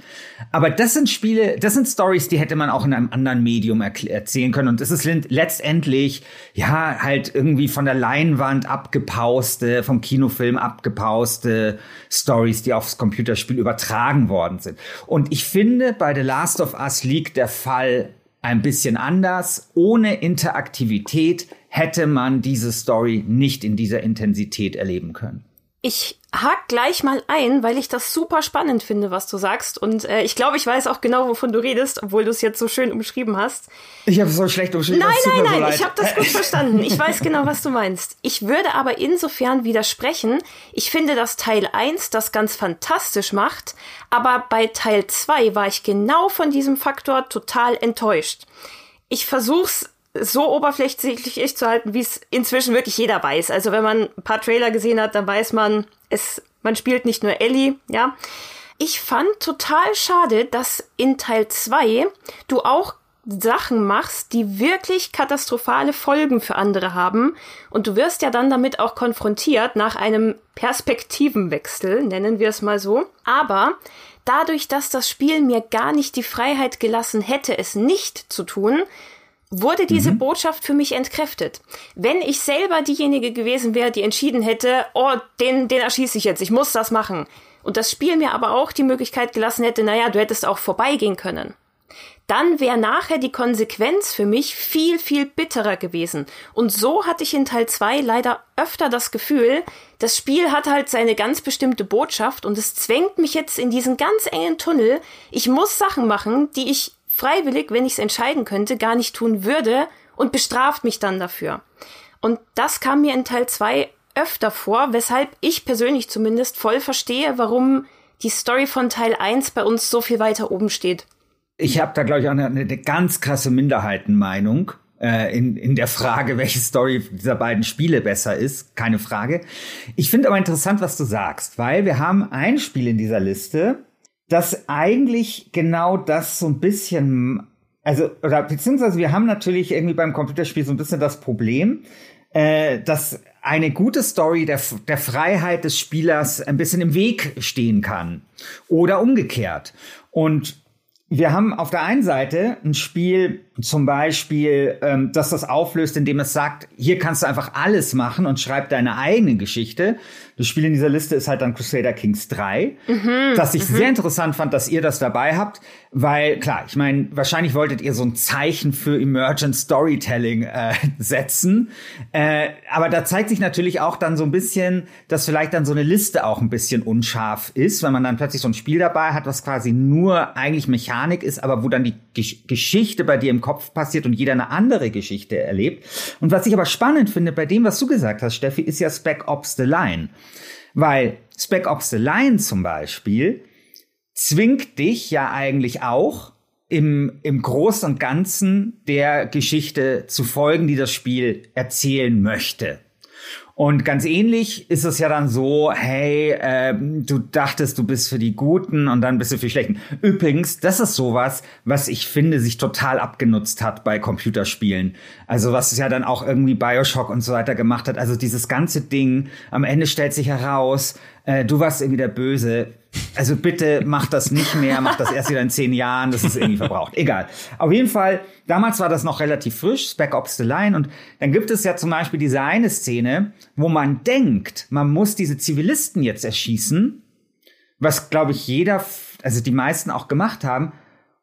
Aber das sind Spiele, das sind Stories, die hätte man auch in einem anderen Medium erzählen können. Und es ist letztendlich, ja, halt irgendwie von der Leinwand abgepauste, vom Kinofilm abgepauste Stories, die aufs Computerspiel übertragen worden sind. Und ich finde, bei The Last of Us liegt der Fall ein bisschen anders. Ohne Interaktivität hätte man diese Story nicht in dieser Intensität erleben können.
Ich hak gleich mal ein, weil ich das super spannend finde, was du sagst. Und äh, ich glaube, ich weiß auch genau, wovon du redest, obwohl du es jetzt so schön umschrieben hast.
Ich habe es so schlecht umschrieben.
Nein, nein, nein, so ich habe das gut verstanden. Ich weiß genau, was du meinst. Ich würde aber insofern widersprechen. Ich finde, dass Teil 1 das ganz fantastisch macht, aber bei Teil 2 war ich genau von diesem Faktor total enttäuscht. Ich versuch's so oberflächlich zu halten, wie es inzwischen wirklich jeder weiß. Also wenn man ein paar Trailer gesehen hat, dann weiß man, es, man spielt nicht nur Ellie, ja. Ich fand total schade, dass in Teil 2 du auch Sachen machst, die wirklich katastrophale Folgen für andere haben. Und du wirst ja dann damit auch konfrontiert nach einem Perspektivenwechsel, nennen wir es mal so. Aber dadurch, dass das Spiel mir gar nicht die Freiheit gelassen hätte, es nicht zu tun, wurde diese mhm. Botschaft für mich entkräftet. Wenn ich selber diejenige gewesen wäre, die entschieden hätte, oh, den, den erschieße ich jetzt, ich muss das machen. Und das Spiel mir aber auch die Möglichkeit gelassen hätte, naja, du hättest auch vorbeigehen können. dann wäre nachher die Konsequenz für mich viel, viel bitterer gewesen. Und so hatte ich in Teil 2 leider öfter das Gefühl, das Spiel hat halt seine ganz bestimmte Botschaft und es zwängt mich jetzt in diesen ganz engen Tunnel. Ich muss Sachen machen, die ich freiwillig, wenn ich es entscheiden könnte, gar nicht tun würde und bestraft mich dann dafür. Und das kam mir in Teil 2 öfter vor, weshalb ich persönlich zumindest voll verstehe, warum die Story von Teil 1 bei uns so viel weiter oben steht.
Ich habe da, glaube ich, auch eine, eine ganz krasse Minderheitenmeinung äh, in, in der Frage, welche Story dieser beiden Spiele besser ist. Keine Frage. Ich finde aber interessant, was du sagst, weil wir haben ein Spiel in dieser Liste, das eigentlich genau das so ein bisschen, also, oder beziehungsweise wir haben natürlich irgendwie beim Computerspiel so ein bisschen das Problem, äh, dass eine gute Story der, der Freiheit des Spielers ein bisschen im Weg stehen kann. Oder umgekehrt. Und wir haben auf der einen Seite ein Spiel, zum Beispiel, ähm, dass das auflöst, indem es sagt, hier kannst du einfach alles machen und schreib deine eigene Geschichte. Das Spiel in dieser Liste ist halt dann Crusader Kings 3, mhm, dass ich mhm. sehr interessant fand, dass ihr das dabei habt, weil klar, ich meine, wahrscheinlich wolltet ihr so ein Zeichen für Emergent Storytelling äh, setzen, äh, aber da zeigt sich natürlich auch dann so ein bisschen, dass vielleicht dann so eine Liste auch ein bisschen unscharf ist, wenn man dann plötzlich so ein Spiel dabei hat, was quasi nur eigentlich Mechanik ist, aber wo dann die Gesch Geschichte bei dir im Kopf passiert und jeder eine andere Geschichte erlebt. Und was ich aber spannend finde bei dem, was du gesagt hast, Steffi, ist ja Spec Ops The Line. Weil Spec Ops The Line zum Beispiel zwingt dich ja eigentlich auch, im, im Großen und Ganzen der Geschichte zu folgen, die das Spiel erzählen möchte. Und ganz ähnlich ist es ja dann so, hey, äh, du dachtest, du bist für die Guten und dann bist du für die Schlechten. Übrigens, das ist sowas, was ich finde, sich total abgenutzt hat bei Computerspielen. Also was ja dann auch irgendwie Bioshock und so weiter gemacht hat. Also dieses ganze Ding, am Ende stellt sich heraus, äh, du warst irgendwie der Böse. Also bitte mach das nicht mehr, mach das erst wieder in zehn Jahren, das ist irgendwie verbraucht. Egal. Auf jeden Fall, damals war das noch relativ frisch, Spec Ops The Line. Und dann gibt es ja zum Beispiel diese eine Szene, wo man denkt, man muss diese Zivilisten jetzt erschießen, was glaube ich jeder, also die meisten auch gemacht haben.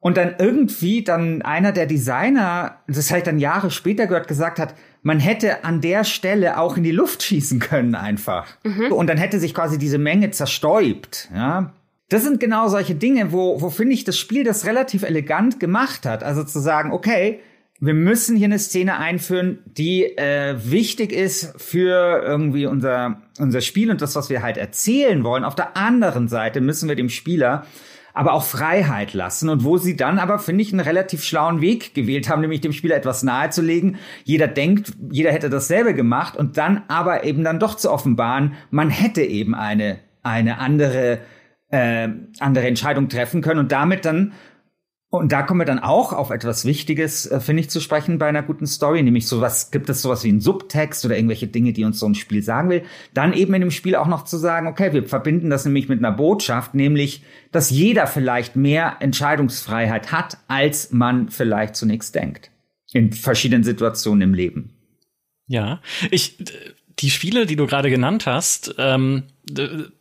Und dann irgendwie dann einer der Designer, das habe ich dann Jahre später gehört, gesagt hat, man hätte an der Stelle auch in die Luft schießen können einfach. Mhm. Und dann hätte sich quasi diese Menge zerstäubt, ja. Das sind genau solche Dinge, wo, wo finde ich das Spiel das relativ elegant gemacht hat. Also zu sagen, okay, wir müssen hier eine Szene einführen, die äh, wichtig ist für irgendwie unser, unser Spiel und das, was wir halt erzählen wollen. Auf der anderen Seite müssen wir dem Spieler aber auch Freiheit lassen und wo sie dann aber, finde ich, einen relativ schlauen Weg gewählt haben, nämlich dem Spieler etwas nahezulegen. Jeder denkt, jeder hätte dasselbe gemacht und dann aber eben dann doch zu offenbaren, man hätte eben eine, eine andere, äh, andere Entscheidung treffen können und damit dann und da kommen wir dann auch auf etwas Wichtiges, äh, finde ich, zu sprechen bei einer guten Story, nämlich sowas, gibt es sowas wie einen Subtext oder irgendwelche Dinge, die uns so ein Spiel sagen will. Dann eben in dem Spiel auch noch zu sagen, okay, wir verbinden das nämlich mit einer Botschaft, nämlich, dass jeder vielleicht mehr Entscheidungsfreiheit hat, als man vielleicht zunächst denkt. In verschiedenen Situationen im Leben.
Ja, ich, die Spiele, die du gerade genannt hast, ähm,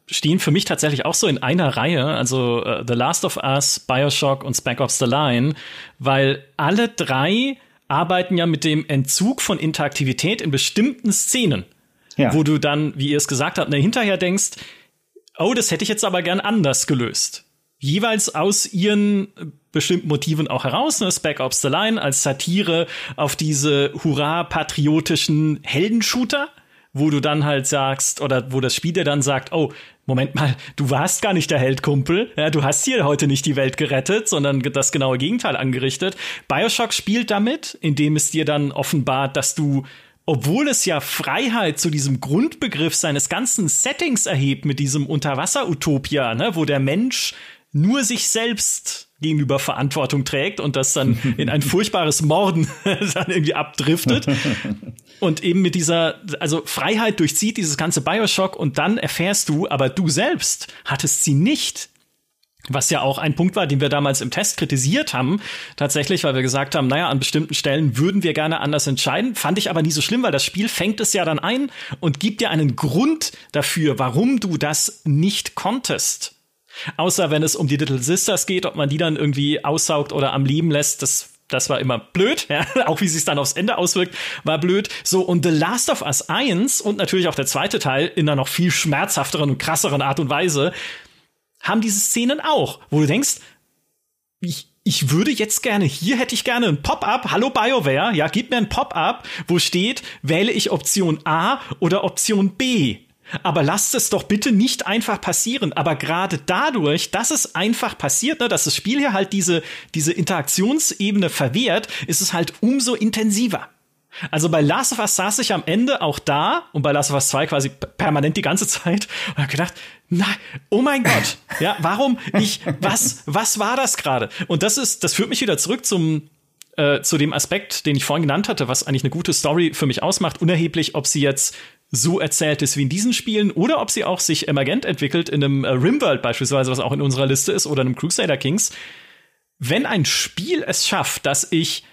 stehen für mich tatsächlich auch so in einer Reihe, also uh, The Last of Us, Bioshock und Spec Ops The Line, weil alle drei arbeiten ja mit dem Entzug von Interaktivität in bestimmten Szenen, ja. wo du dann, wie ihr es gesagt habt, ne, hinterher denkst, oh, das hätte ich jetzt aber gern anders gelöst. Jeweils aus ihren bestimmten Motiven auch heraus, ne? Spec Ops The Line als Satire auf diese hurra-patriotischen Heldenshooter wo du dann halt sagst, oder wo das Spiel dir dann sagt, oh, Moment mal, du warst gar nicht der Heldkumpel, ja, du hast hier heute nicht die Welt gerettet, sondern das genaue Gegenteil angerichtet. Bioshock spielt damit, indem es dir dann offenbart, dass du obwohl es ja Freiheit zu diesem Grundbegriff seines ganzen Settings erhebt mit diesem Unterwasser-Utopia, ne, wo der Mensch nur sich selbst gegenüber Verantwortung trägt und das dann in ein furchtbares Morden dann irgendwie abdriftet. Und eben mit dieser, also Freiheit durchzieht dieses ganze Bioshock und dann erfährst du, aber du selbst hattest sie nicht. Was ja auch ein Punkt war, den wir damals im Test kritisiert haben, tatsächlich, weil wir gesagt haben, naja, an bestimmten Stellen würden wir gerne anders entscheiden. Fand ich aber nie so schlimm, weil das Spiel fängt es ja dann ein und gibt dir einen Grund dafür, warum du das nicht konntest. Außer wenn es um die Little Sisters geht, ob man die dann irgendwie aussaugt oder am Leben lässt, das das war immer blöd, ja? auch wie sich dann aufs Ende auswirkt, war blöd. So, und The Last of Us 1 und natürlich auch der zweite Teil in einer noch viel schmerzhafteren und krasseren Art und Weise haben diese Szenen auch, wo du denkst, ich, ich würde jetzt gerne, hier hätte ich gerne ein Pop-up, hallo BioWare, ja, gib mir ein Pop-up, wo steht, wähle ich Option A oder Option B. Aber lasst es doch bitte nicht einfach passieren. Aber gerade dadurch, dass es einfach passiert, ne, dass das Spiel hier halt diese, diese Interaktionsebene verwehrt, ist es halt umso intensiver. Also bei Last of Us saß ich am Ende auch da und bei Last of Us 2 quasi permanent die ganze Zeit und hab gedacht, nein, oh mein Gott, ja, warum ich, was, was war das gerade? Und das ist, das führt mich wieder zurück zum, äh, zu dem Aspekt, den ich vorhin genannt hatte, was eigentlich eine gute Story für mich ausmacht, unerheblich, ob sie jetzt so erzählt ist wie in diesen Spielen oder ob sie auch sich emergent entwickelt in einem äh, Rimworld beispielsweise, was auch in unserer Liste ist, oder einem Crusader Kings. Wenn ein Spiel es schafft, dass ich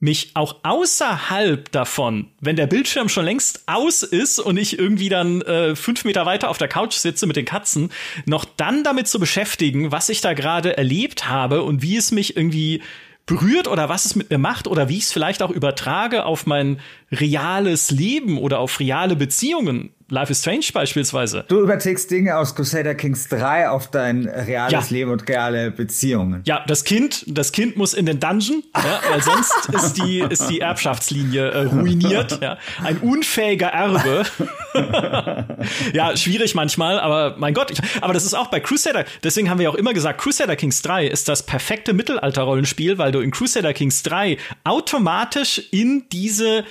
mich auch außerhalb davon, wenn der Bildschirm schon längst aus ist und ich irgendwie dann äh, fünf Meter weiter auf der Couch sitze mit den Katzen, noch dann damit zu beschäftigen, was ich da gerade erlebt habe und wie es mich irgendwie berührt oder was es mit mir macht oder wie ich es vielleicht auch übertrage auf mein reales Leben oder auf reale Beziehungen. Life is Strange beispielsweise.
Du überträgst Dinge aus Crusader Kings 3 auf dein reales ja. Leben und reale Beziehungen.
Ja, das Kind, das Kind muss in den Dungeon, ja, weil sonst ist die, ist die Erbschaftslinie äh, ruiniert. Ja. Ein unfähiger Erbe. ja, schwierig manchmal, aber mein Gott. Ich, aber das ist auch bei Crusader, deswegen haben wir auch immer gesagt, Crusader Kings 3 ist das perfekte Mittelalter-Rollenspiel, weil du in Crusader Kings 3 automatisch in diese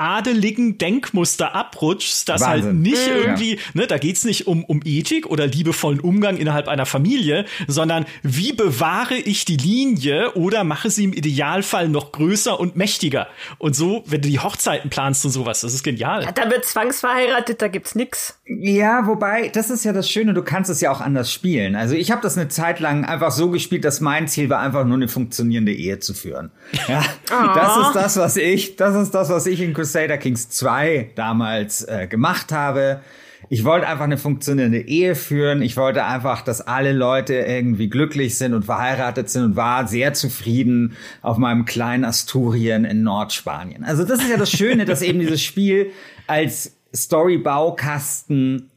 adeligen Denkmuster abrutschst, dass halt Wahnsinn. halt nicht ja, irgendwie, ne, da geht's nicht um, um Ethik oder liebevollen Umgang innerhalb einer Familie, sondern wie bewahre ich die Linie oder mache sie im Idealfall noch größer und mächtiger. Und so, wenn du die Hochzeiten planst und sowas, das ist genial.
Ja, da wird zwangsverheiratet, da gibt's nix.
Ja, wobei, das ist ja das Schöne, du kannst es ja auch anders spielen. Also ich habe das eine Zeit lang einfach so gespielt, dass mein Ziel war, einfach nur eine funktionierende Ehe zu führen. Ja, oh. das ist das, was ich, das ist das, was ich in Crusader Kings 2 damals äh, gemacht habe. Ich wollte einfach eine funktionierende Ehe führen. Ich wollte einfach, dass alle Leute irgendwie glücklich sind und verheiratet sind und war sehr zufrieden auf meinem kleinen Asturien in Nordspanien. Also das ist ja das Schöne, dass eben dieses Spiel als Storybaukasten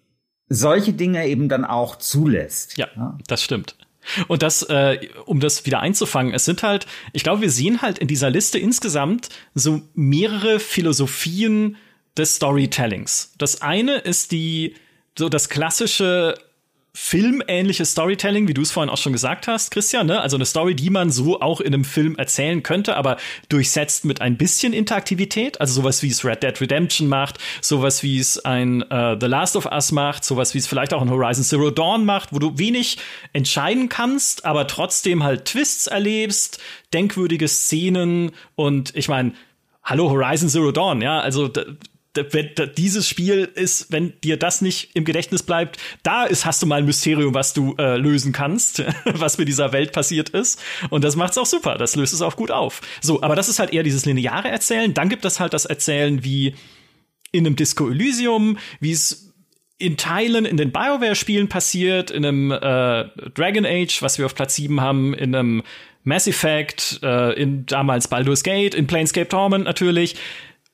solche Dinge eben dann auch zulässt.
Ja, ja. das stimmt. Und das, äh, um das wieder einzufangen, es sind halt, ich glaube, wir sehen halt in dieser Liste insgesamt so mehrere Philosophien des Storytellings. Das eine ist die, so das klassische filmähnliches Storytelling, wie du es vorhin auch schon gesagt hast, Christian, ne? Also eine Story, die man so auch in einem Film erzählen könnte, aber durchsetzt mit ein bisschen Interaktivität, also sowas wie es Red Dead Redemption macht, sowas wie es ein uh, The Last of Us macht, sowas wie es vielleicht auch ein Horizon Zero Dawn macht, wo du wenig entscheiden kannst, aber trotzdem halt Twists erlebst, denkwürdige Szenen und ich meine, Hallo Horizon Zero Dawn, ja, also dieses Spiel ist, wenn dir das nicht im Gedächtnis bleibt, da ist, hast du mal ein Mysterium, was du äh, lösen kannst, was mit dieser Welt passiert ist. Und das macht's auch super. Das löst es auch gut auf. So, aber das ist halt eher dieses lineare Erzählen. Dann gibt es halt das Erzählen wie in einem Disco Elysium, wie es in Teilen in den BioWare-Spielen passiert, in einem äh, Dragon Age, was wir auf Platz 7 haben, in einem Mass Effect, äh, in damals Baldur's Gate, in Planescape Torment natürlich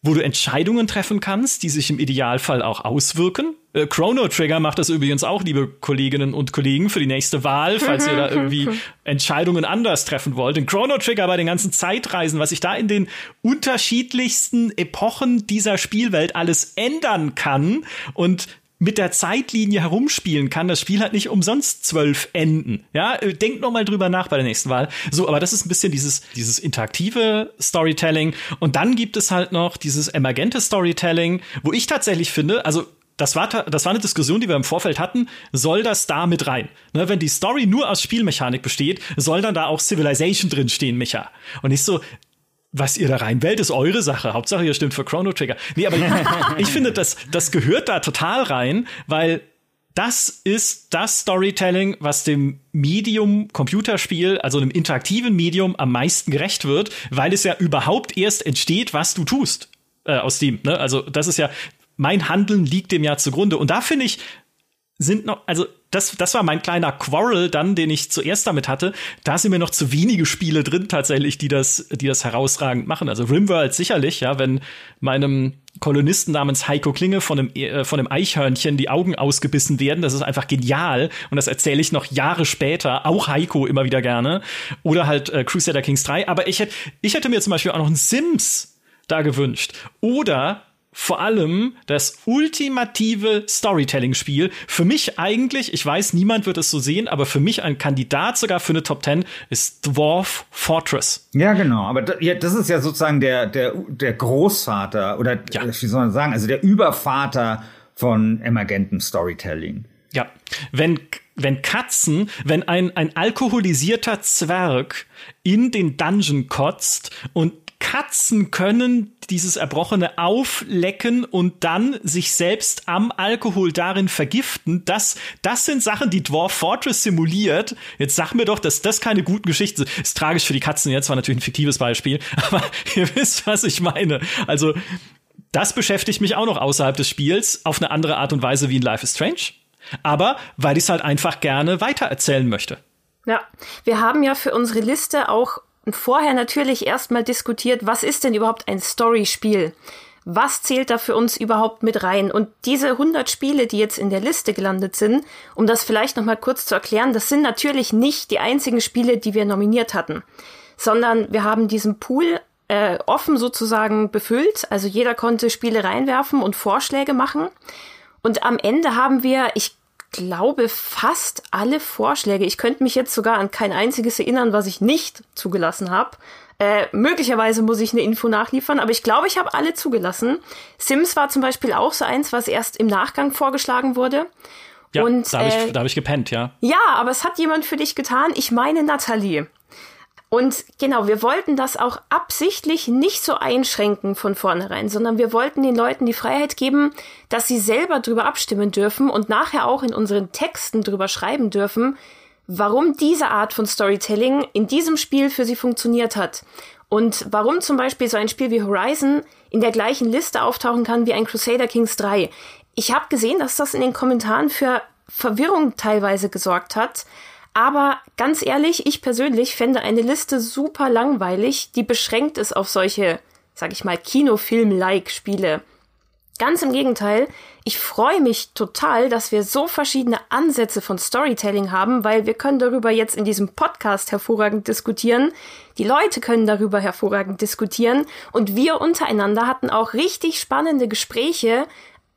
wo du Entscheidungen treffen kannst, die sich im Idealfall auch auswirken. Äh, Chrono Trigger macht das übrigens auch, liebe Kolleginnen und Kollegen, für die nächste Wahl, falls ihr da irgendwie Entscheidungen anders treffen wollt. In Chrono Trigger bei den ganzen Zeitreisen, was sich da in den unterschiedlichsten Epochen dieser Spielwelt alles ändern kann und mit der Zeitlinie herumspielen kann. Das Spiel hat nicht umsonst zwölf Enden. Ja, äh, denkt noch mal drüber nach bei der nächsten Wahl. So, aber das ist ein bisschen dieses, dieses interaktive Storytelling. Und dann gibt es halt noch dieses emergente Storytelling, wo ich tatsächlich finde, also das war, das war eine Diskussion, die wir im Vorfeld hatten. Soll das da mit rein? Ne, wenn die Story nur aus Spielmechanik besteht, soll dann da auch Civilization drinstehen, Micha? Und nicht so, was ihr da reinwählt, ist eure Sache. Hauptsache, ihr stimmt für Chrono Trigger. Nee, aber ich finde, das, das gehört da total rein, weil das ist das Storytelling, was dem Medium Computerspiel, also einem interaktiven Medium, am meisten gerecht wird, weil es ja überhaupt erst entsteht, was du tust äh, aus dem. Ne? Also das ist ja mein Handeln liegt dem ja zugrunde. Und da finde ich, sind noch, also das, das war mein kleiner Quarrel dann, den ich zuerst damit hatte. Da sind mir noch zu wenige Spiele drin tatsächlich, die das, die das herausragend machen. Also Rimworld sicherlich, ja, wenn meinem Kolonisten namens Heiko Klinge von einem, äh, von einem Eichhörnchen die Augen ausgebissen werden. Das ist einfach genial. Und das erzähle ich noch Jahre später, auch Heiko immer wieder gerne. Oder halt äh, Crusader Kings 3. Aber ich hätte, ich hätte mir zum Beispiel auch noch ein Sims da gewünscht. Oder vor allem das ultimative Storytelling-Spiel. Für mich eigentlich, ich weiß, niemand wird es so sehen, aber für mich ein Kandidat sogar für eine Top 10 ist Dwarf Fortress.
Ja, genau. Aber da, ja, das ist ja sozusagen der, der, der Großvater oder ja. wie soll man sagen, also der Übervater von emergentem Storytelling.
Ja, wenn wenn Katzen, wenn ein, ein alkoholisierter Zwerg in den Dungeon kotzt und Katzen können dieses Erbrochene auflecken und dann sich selbst am Alkohol darin vergiften. Das, das sind Sachen, die Dwarf Fortress simuliert. Jetzt sag mir doch, dass das keine guten Geschichten sind. Ist tragisch für die Katzen. Jetzt war natürlich ein fiktives Beispiel, aber ihr wisst, was ich meine. Also, das beschäftigt mich auch noch außerhalb des Spiels auf eine andere Art und Weise wie in Life is Strange. Aber weil ich es halt einfach gerne weitererzählen möchte.
Ja, wir haben ja für unsere Liste auch vorher natürlich erstmal diskutiert, was ist denn überhaupt ein Story-Spiel? Was zählt da für uns überhaupt mit rein? Und diese 100 Spiele, die jetzt in der Liste gelandet sind, um das vielleicht nochmal kurz zu erklären, das sind natürlich nicht die einzigen Spiele, die wir nominiert hatten, sondern wir haben diesen Pool äh, offen sozusagen befüllt. Also jeder konnte Spiele reinwerfen und Vorschläge machen. Und am Ende haben wir, ich glaube, fast alle Vorschläge. Ich könnte mich jetzt sogar an kein einziges erinnern, was ich nicht zugelassen habe. Äh, möglicherweise muss ich eine Info nachliefern, aber ich glaube, ich habe alle zugelassen. Sims war zum Beispiel auch so eins, was erst im Nachgang vorgeschlagen wurde.
Ja, und, da habe ich, äh, hab ich gepennt, ja.
Ja, aber es hat jemand für dich getan. Ich meine Nathalie. Und genau, wir wollten das auch absichtlich nicht so einschränken von vornherein, sondern wir wollten den Leuten die Freiheit geben, dass sie selber drüber abstimmen dürfen und nachher auch in unseren Texten drüber schreiben dürfen, warum diese Art von Storytelling in diesem Spiel für sie funktioniert hat. Und warum zum Beispiel so ein Spiel wie Horizon in der gleichen Liste auftauchen kann wie ein Crusader Kings 3. Ich habe gesehen, dass das in den Kommentaren für Verwirrung teilweise gesorgt hat, aber ganz ehrlich, ich persönlich fände eine Liste super langweilig, die beschränkt ist auf solche, sag ich mal, Kinofilm-like Spiele. Ganz im Gegenteil, ich freue mich total, dass wir so verschiedene Ansätze von Storytelling haben, weil wir können darüber jetzt in diesem Podcast hervorragend diskutieren. Die Leute können darüber hervorragend diskutieren und wir untereinander hatten auch richtig spannende Gespräche,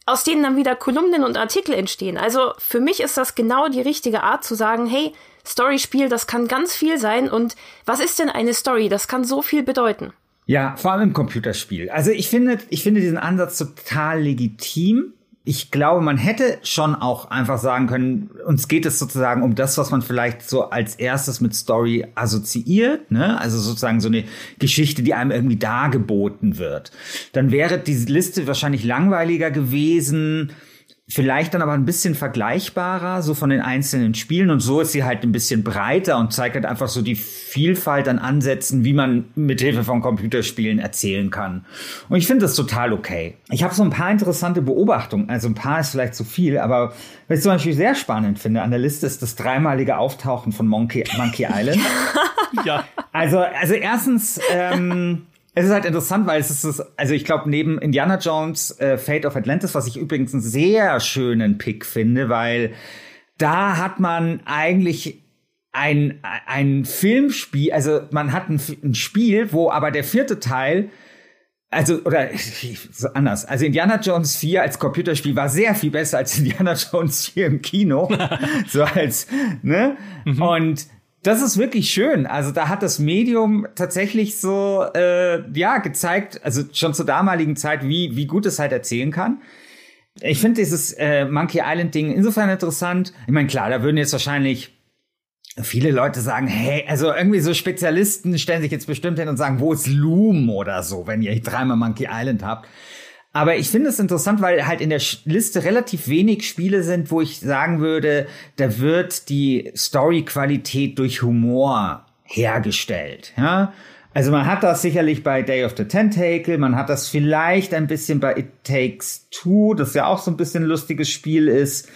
aus denen dann wieder Kolumnen und Artikel entstehen. Also für mich ist das genau die richtige Art zu sagen, hey, Storyspiel, das kann ganz viel sein und was ist denn eine Story? Das kann so viel bedeuten.
Ja, vor allem im Computerspiel. Also ich finde, ich finde diesen Ansatz total legitim ich glaube, man hätte schon auch einfach sagen können, uns geht es sozusagen um das, was man vielleicht so als erstes mit Story assoziiert, ne? Also sozusagen so eine Geschichte, die einem irgendwie dargeboten wird. Dann wäre diese Liste wahrscheinlich langweiliger gewesen vielleicht dann aber ein bisschen vergleichbarer, so von den einzelnen Spielen. Und so ist sie halt ein bisschen breiter und zeigt halt einfach so die Vielfalt an Ansätzen, wie man mit Hilfe von Computerspielen erzählen kann. Und ich finde das total okay. Ich habe so ein paar interessante Beobachtungen. Also ein paar ist vielleicht zu viel, aber was ich zum Beispiel sehr spannend finde an der Liste ist das dreimalige Auftauchen von Monkey, Monkey Island. ja. Also, also erstens, ähm, es ist halt interessant, weil es ist, also ich glaube, neben Indiana Jones äh, Fate of Atlantis, was ich übrigens einen sehr schönen Pick finde, weil da hat man eigentlich ein, ein Filmspiel, also man hat ein, ein Spiel, wo aber der vierte Teil also, oder anders. Also Indiana Jones 4 als Computerspiel war sehr viel besser als Indiana Jones 4 im Kino. so als, ne? Mhm. Und das ist wirklich schön. Also da hat das Medium tatsächlich so äh, ja gezeigt, also schon zur damaligen Zeit, wie wie gut es halt erzählen kann. Ich finde dieses äh, Monkey Island Ding insofern interessant. Ich meine, klar, da würden jetzt wahrscheinlich viele Leute sagen, hey, also irgendwie so Spezialisten stellen sich jetzt bestimmt hin und sagen, wo ist Loom oder so, wenn ihr dreimal Monkey Island habt. Aber ich finde es interessant, weil halt in der Liste relativ wenig Spiele sind, wo ich sagen würde, da wird die Story-Qualität durch Humor hergestellt. Ja? Also man hat das sicherlich bei Day of the Tentacle, man hat das vielleicht ein bisschen bei It Takes Two, das ja auch so ein bisschen ein lustiges Spiel ist.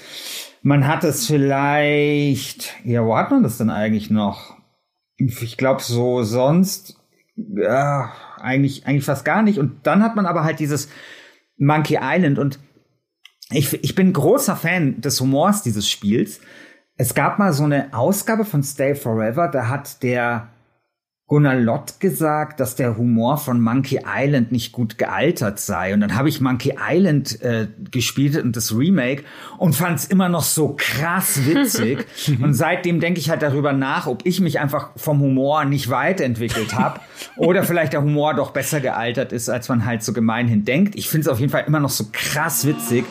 Man hat es vielleicht, ja, wo hat man das denn eigentlich noch? Ich glaube so sonst, ja, eigentlich, eigentlich fast gar nicht. Und dann hat man aber halt dieses Monkey Island und ich, ich bin großer Fan des Humors dieses Spiels. Es gab mal so eine Ausgabe von Stay Forever, da hat der Gunnar Lott gesagt, dass der Humor von Monkey Island nicht gut gealtert sei. Und dann habe ich Monkey Island äh, gespielt und das Remake und fand es immer noch so krass witzig. und seitdem denke ich halt darüber nach, ob ich mich einfach vom Humor nicht weiterentwickelt habe oder vielleicht der Humor doch besser gealtert ist, als man halt so gemeinhin denkt. Ich finde es auf jeden Fall immer noch so krass witzig.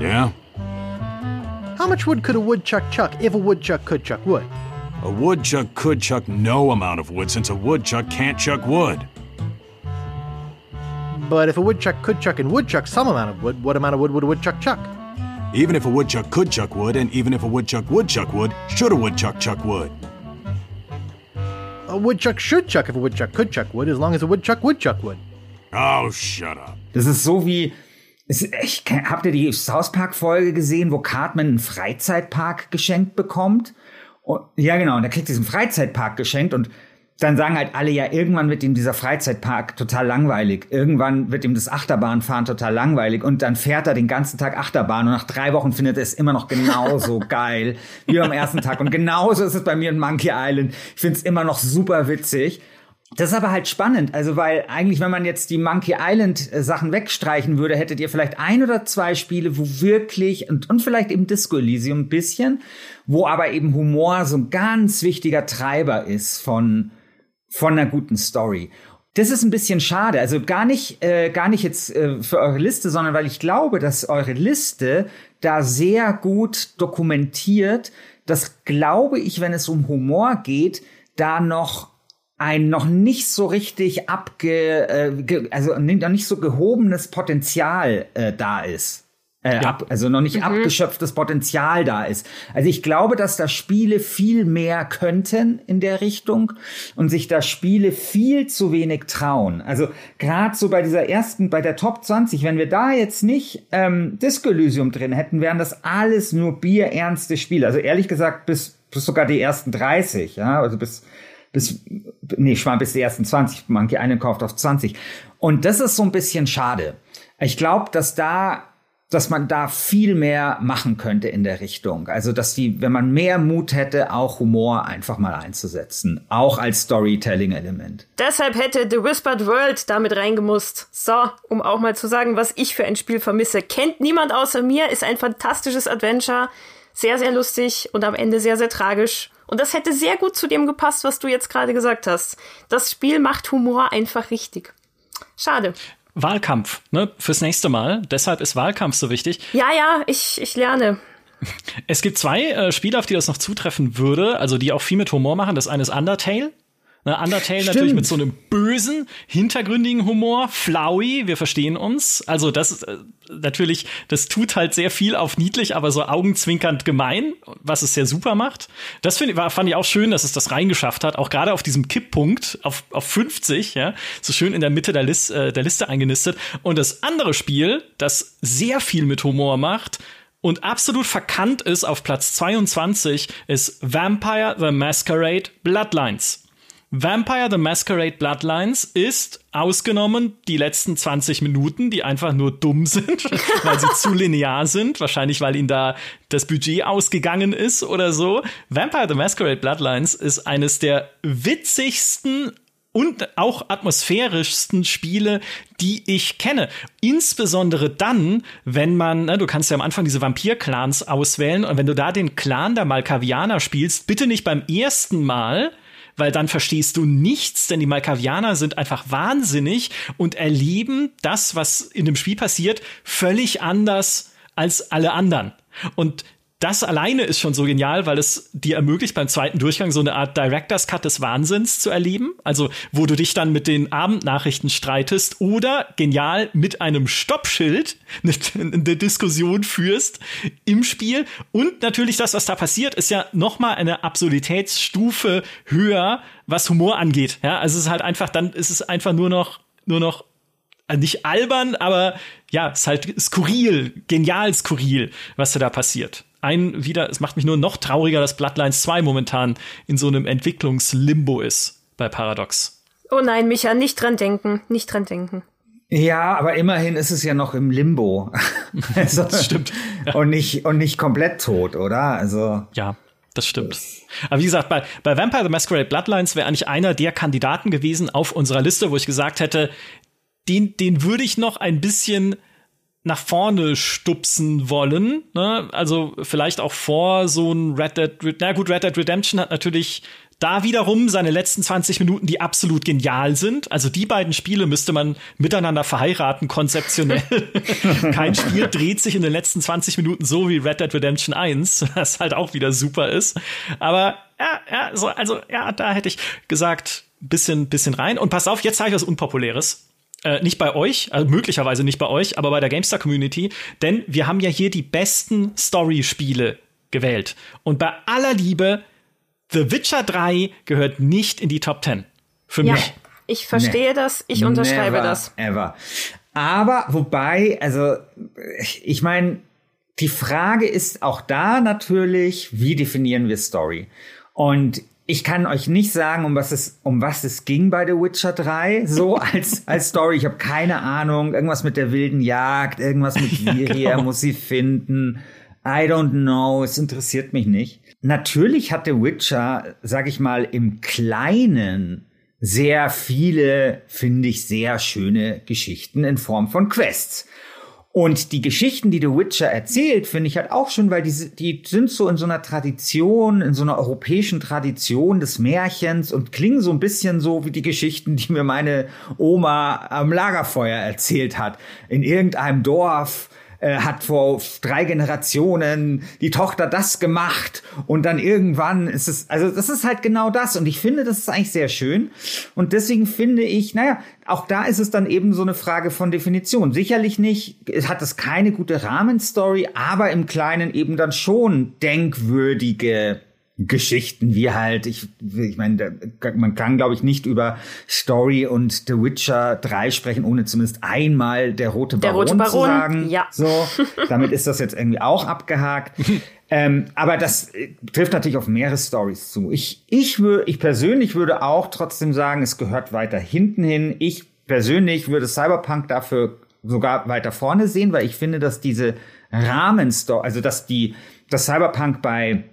Yeah.
How much wood could a woodchuck chuck if a woodchuck could chuck wood?
A woodchuck could chuck no amount of wood since a woodchuck can't chuck wood.
But if a woodchuck could chuck and woodchuck some amount of wood, what amount of wood would a woodchuck chuck?
Even if a woodchuck could chuck wood, and even if a woodchuck would chuck wood, should a woodchuck chuck wood?
A woodchuck should chuck if a woodchuck could chuck wood, as long as a woodchuck would chuck wood.
Oh, shut up.
Das ist so wie, es, ich, habt ihr die South Park Folge gesehen, wo Cartman einen Freizeitpark geschenkt bekommt? Und, ja, genau, und er kriegt diesen Freizeitpark geschenkt und dann sagen halt alle, ja, irgendwann wird ihm dieser Freizeitpark total langweilig. Irgendwann wird ihm das Achterbahnfahren total langweilig. Und dann fährt er den ganzen Tag Achterbahn und nach drei Wochen findet er es immer noch genauso geil wie am ersten Tag. Und genauso ist es bei mir in Monkey Island. Ich finde es immer noch super witzig. Das ist aber halt spannend, also weil eigentlich, wenn man jetzt die Monkey Island äh, Sachen wegstreichen würde, hättet ihr vielleicht ein oder zwei Spiele, wo wirklich und, und vielleicht eben Disco Elysium ein bisschen, wo aber eben Humor so ein ganz wichtiger Treiber ist von von einer guten Story. Das ist ein bisschen schade. Also gar nicht, äh, gar nicht jetzt äh, für eure Liste, sondern weil ich glaube, dass eure Liste da sehr gut dokumentiert, dass glaube ich, wenn es um Humor geht, da noch ein noch nicht so richtig abge, äh, ge, also noch nicht so gehobenes Potenzial äh, da ist. Äh, ja. ab, also noch nicht mhm. abgeschöpftes Potenzial da ist. Also ich glaube, dass da Spiele viel mehr könnten in der Richtung und sich da Spiele viel zu wenig trauen. Also gerade so bei dieser ersten, bei der Top 20, wenn wir da jetzt nicht ähm, Disco Elysium drin hätten, wären das alles nur bierernste Spiele. Also ehrlich gesagt bis, bis sogar die ersten 30, ja, also bis bis, nee, ich war bis die ersten 20, manche einen kauft auf 20. Und das ist so ein bisschen schade. Ich glaube, dass da dass man da viel mehr machen könnte in der Richtung. Also, dass die, wenn man mehr Mut hätte, auch Humor einfach mal einzusetzen. Auch als Storytelling-Element.
Deshalb hätte The Whispered World damit reingemusst. So, um auch mal zu sagen, was ich für ein Spiel vermisse. Kennt niemand außer mir, ist ein fantastisches Adventure. Sehr, sehr lustig und am Ende sehr, sehr tragisch. Und das hätte sehr gut zu dem gepasst, was du jetzt gerade gesagt hast. Das Spiel macht Humor einfach richtig. Schade.
Wahlkampf, ne, fürs nächste Mal. Deshalb ist Wahlkampf so wichtig.
Ja, ja, ich, ich lerne.
Es gibt zwei äh, Spiele, auf die das noch zutreffen würde, also die auch viel mit Humor machen. Das eine ist Undertale. Ne, Undertale Stimmt. natürlich mit so einem bösen, hintergründigen Humor, flowey, wir verstehen uns. Also das äh, natürlich, das tut halt sehr viel auf niedlich, aber so augenzwinkernd gemein, was es sehr super macht. Das find, war, fand ich auch schön, dass es das reingeschafft hat, auch gerade auf diesem Kipppunkt auf, auf 50, ja, so schön in der Mitte der, List, äh, der Liste eingenistet. Und das andere Spiel, das sehr viel mit Humor macht, und absolut verkannt ist auf Platz 22 ist Vampire the Masquerade Bloodlines. Vampire the Masquerade Bloodlines ist ausgenommen die letzten 20 Minuten, die einfach nur dumm sind, weil sie zu linear sind, wahrscheinlich weil ihnen da das Budget ausgegangen ist oder so. Vampire the Masquerade Bloodlines ist eines der witzigsten und auch atmosphärischsten Spiele, die ich kenne. Insbesondere dann, wenn man, ne, du kannst ja am Anfang diese Vampir-Clans auswählen und wenn du da den Clan der Malkavianer spielst, bitte nicht beim ersten Mal, weil dann verstehst du nichts, denn die Malkavianer sind einfach wahnsinnig und erleben das, was in dem Spiel passiert, völlig anders als alle anderen. Und das alleine ist schon so genial, weil es dir ermöglicht, beim zweiten Durchgang so eine Art Director's Cut des Wahnsinns zu erleben. Also, wo du dich dann mit den Abendnachrichten streitest oder genial mit einem Stoppschild eine, Diskussion führst im Spiel. Und natürlich das, was da passiert, ist ja nochmal eine Absurditätsstufe höher, was Humor angeht. Ja, also es ist halt einfach, dann ist es einfach nur noch, nur noch also nicht albern, aber ja, es ist halt skurril, genial skurril, was da passiert. Ein wieder, es macht mich nur noch trauriger, dass Bloodlines 2 momentan in so einem Entwicklungslimbo ist bei Paradox.
Oh nein, Micha, nicht dran denken, nicht dran denken.
Ja, aber immerhin ist es ja noch im Limbo.
also, das stimmt.
Ja. Und nicht, und nicht komplett tot, oder? Also.
Ja, das stimmt. Aber wie gesagt, bei, bei Vampire the Masquerade Bloodlines wäre eigentlich einer der Kandidaten gewesen auf unserer Liste, wo ich gesagt hätte, den, den würde ich noch ein bisschen nach vorne stupsen wollen. Ne? Also vielleicht auch vor so ein Red Dead. Na gut, Red Dead Redemption hat natürlich da wiederum seine letzten 20 Minuten, die absolut genial sind. Also die beiden Spiele müsste man miteinander verheiraten, konzeptionell. Kein Spiel dreht sich in den letzten 20 Minuten so wie Red Dead Redemption 1, was halt auch wieder super ist. Aber ja, ja, so, also ja, da hätte ich gesagt, bisschen, bisschen rein. Und pass auf, jetzt sage ich was Unpopuläres. Äh, nicht bei euch, also möglicherweise nicht bei euch, aber bei der GameStar Community, denn wir haben ja hier die besten Story-Spiele gewählt. Und bei aller Liebe, The Witcher 3 gehört nicht in die Top 10. Für
ja,
mich.
Ich verstehe nee. das, ich unterschreibe
Never,
das.
Ever. Aber wobei, also ich meine, die Frage ist auch da natürlich, wie definieren wir Story? Und ich kann euch nicht sagen, um was es, um was es ging bei The Witcher 3, so als, als Story. Ich habe keine Ahnung. Irgendwas mit der wilden Jagd, irgendwas mit Viria, ja, genau. muss sie finden. I don't know, es interessiert mich nicht. Natürlich hat The Witcher, sag ich mal, im Kleinen sehr viele, finde ich, sehr schöne Geschichten in Form von Quests. Und die Geschichten, die The Witcher erzählt, finde ich halt auch schon, weil die, die sind so in so einer Tradition, in so einer europäischen Tradition des Märchens und klingen so ein bisschen so wie die Geschichten, die mir meine Oma am Lagerfeuer erzählt hat. In irgendeinem Dorf äh, hat vor drei Generationen die Tochter das gemacht und dann irgendwann ist es, also das ist halt genau das und ich finde, das ist eigentlich sehr schön und deswegen finde ich, naja, auch da ist es dann eben so eine Frage von Definition. Sicherlich nicht, hat es keine gute Rahmenstory, aber im Kleinen eben dann schon denkwürdige Geschichten wie halt, ich, ich meine, man kann, glaube ich, nicht über Story und The Witcher 3 sprechen, ohne zumindest einmal der rote Baron, der rote Baron zu sagen.
Ja.
So, damit ist das jetzt irgendwie auch abgehakt. ähm, aber das äh, trifft natürlich auf mehrere Stories zu. Ich, ich, würde, ich persönlich würde auch trotzdem sagen, es gehört weiter hinten hin. Ich persönlich würde Cyberpunk dafür sogar weiter vorne sehen, weil ich finde, dass diese Rahmenstory, also dass die, dass Cyberpunk bei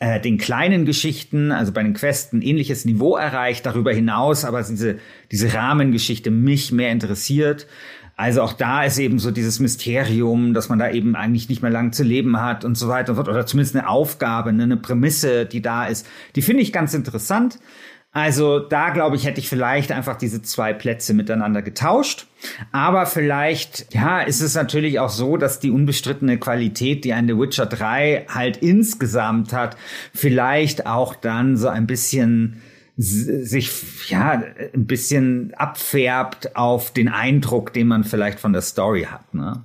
äh, den kleinen Geschichten, also bei den Questen, ähnliches Niveau erreicht, darüber hinaus aber diese, diese Rahmengeschichte mich mehr interessiert. Also auch da ist eben so dieses Mysterium, dass man da eben eigentlich nicht mehr lang zu leben hat und so weiter und so fort. Oder zumindest eine Aufgabe, ne, eine Prämisse, die da ist. Die finde ich ganz interessant. Also da glaube ich, hätte ich vielleicht einfach diese zwei Plätze miteinander getauscht. Aber vielleicht, ja, ist es natürlich auch so, dass die unbestrittene Qualität, die ein The Witcher 3 halt insgesamt hat, vielleicht auch dann so ein bisschen sich ja ein bisschen abfärbt auf den Eindruck, den man vielleicht von der Story hat, ne?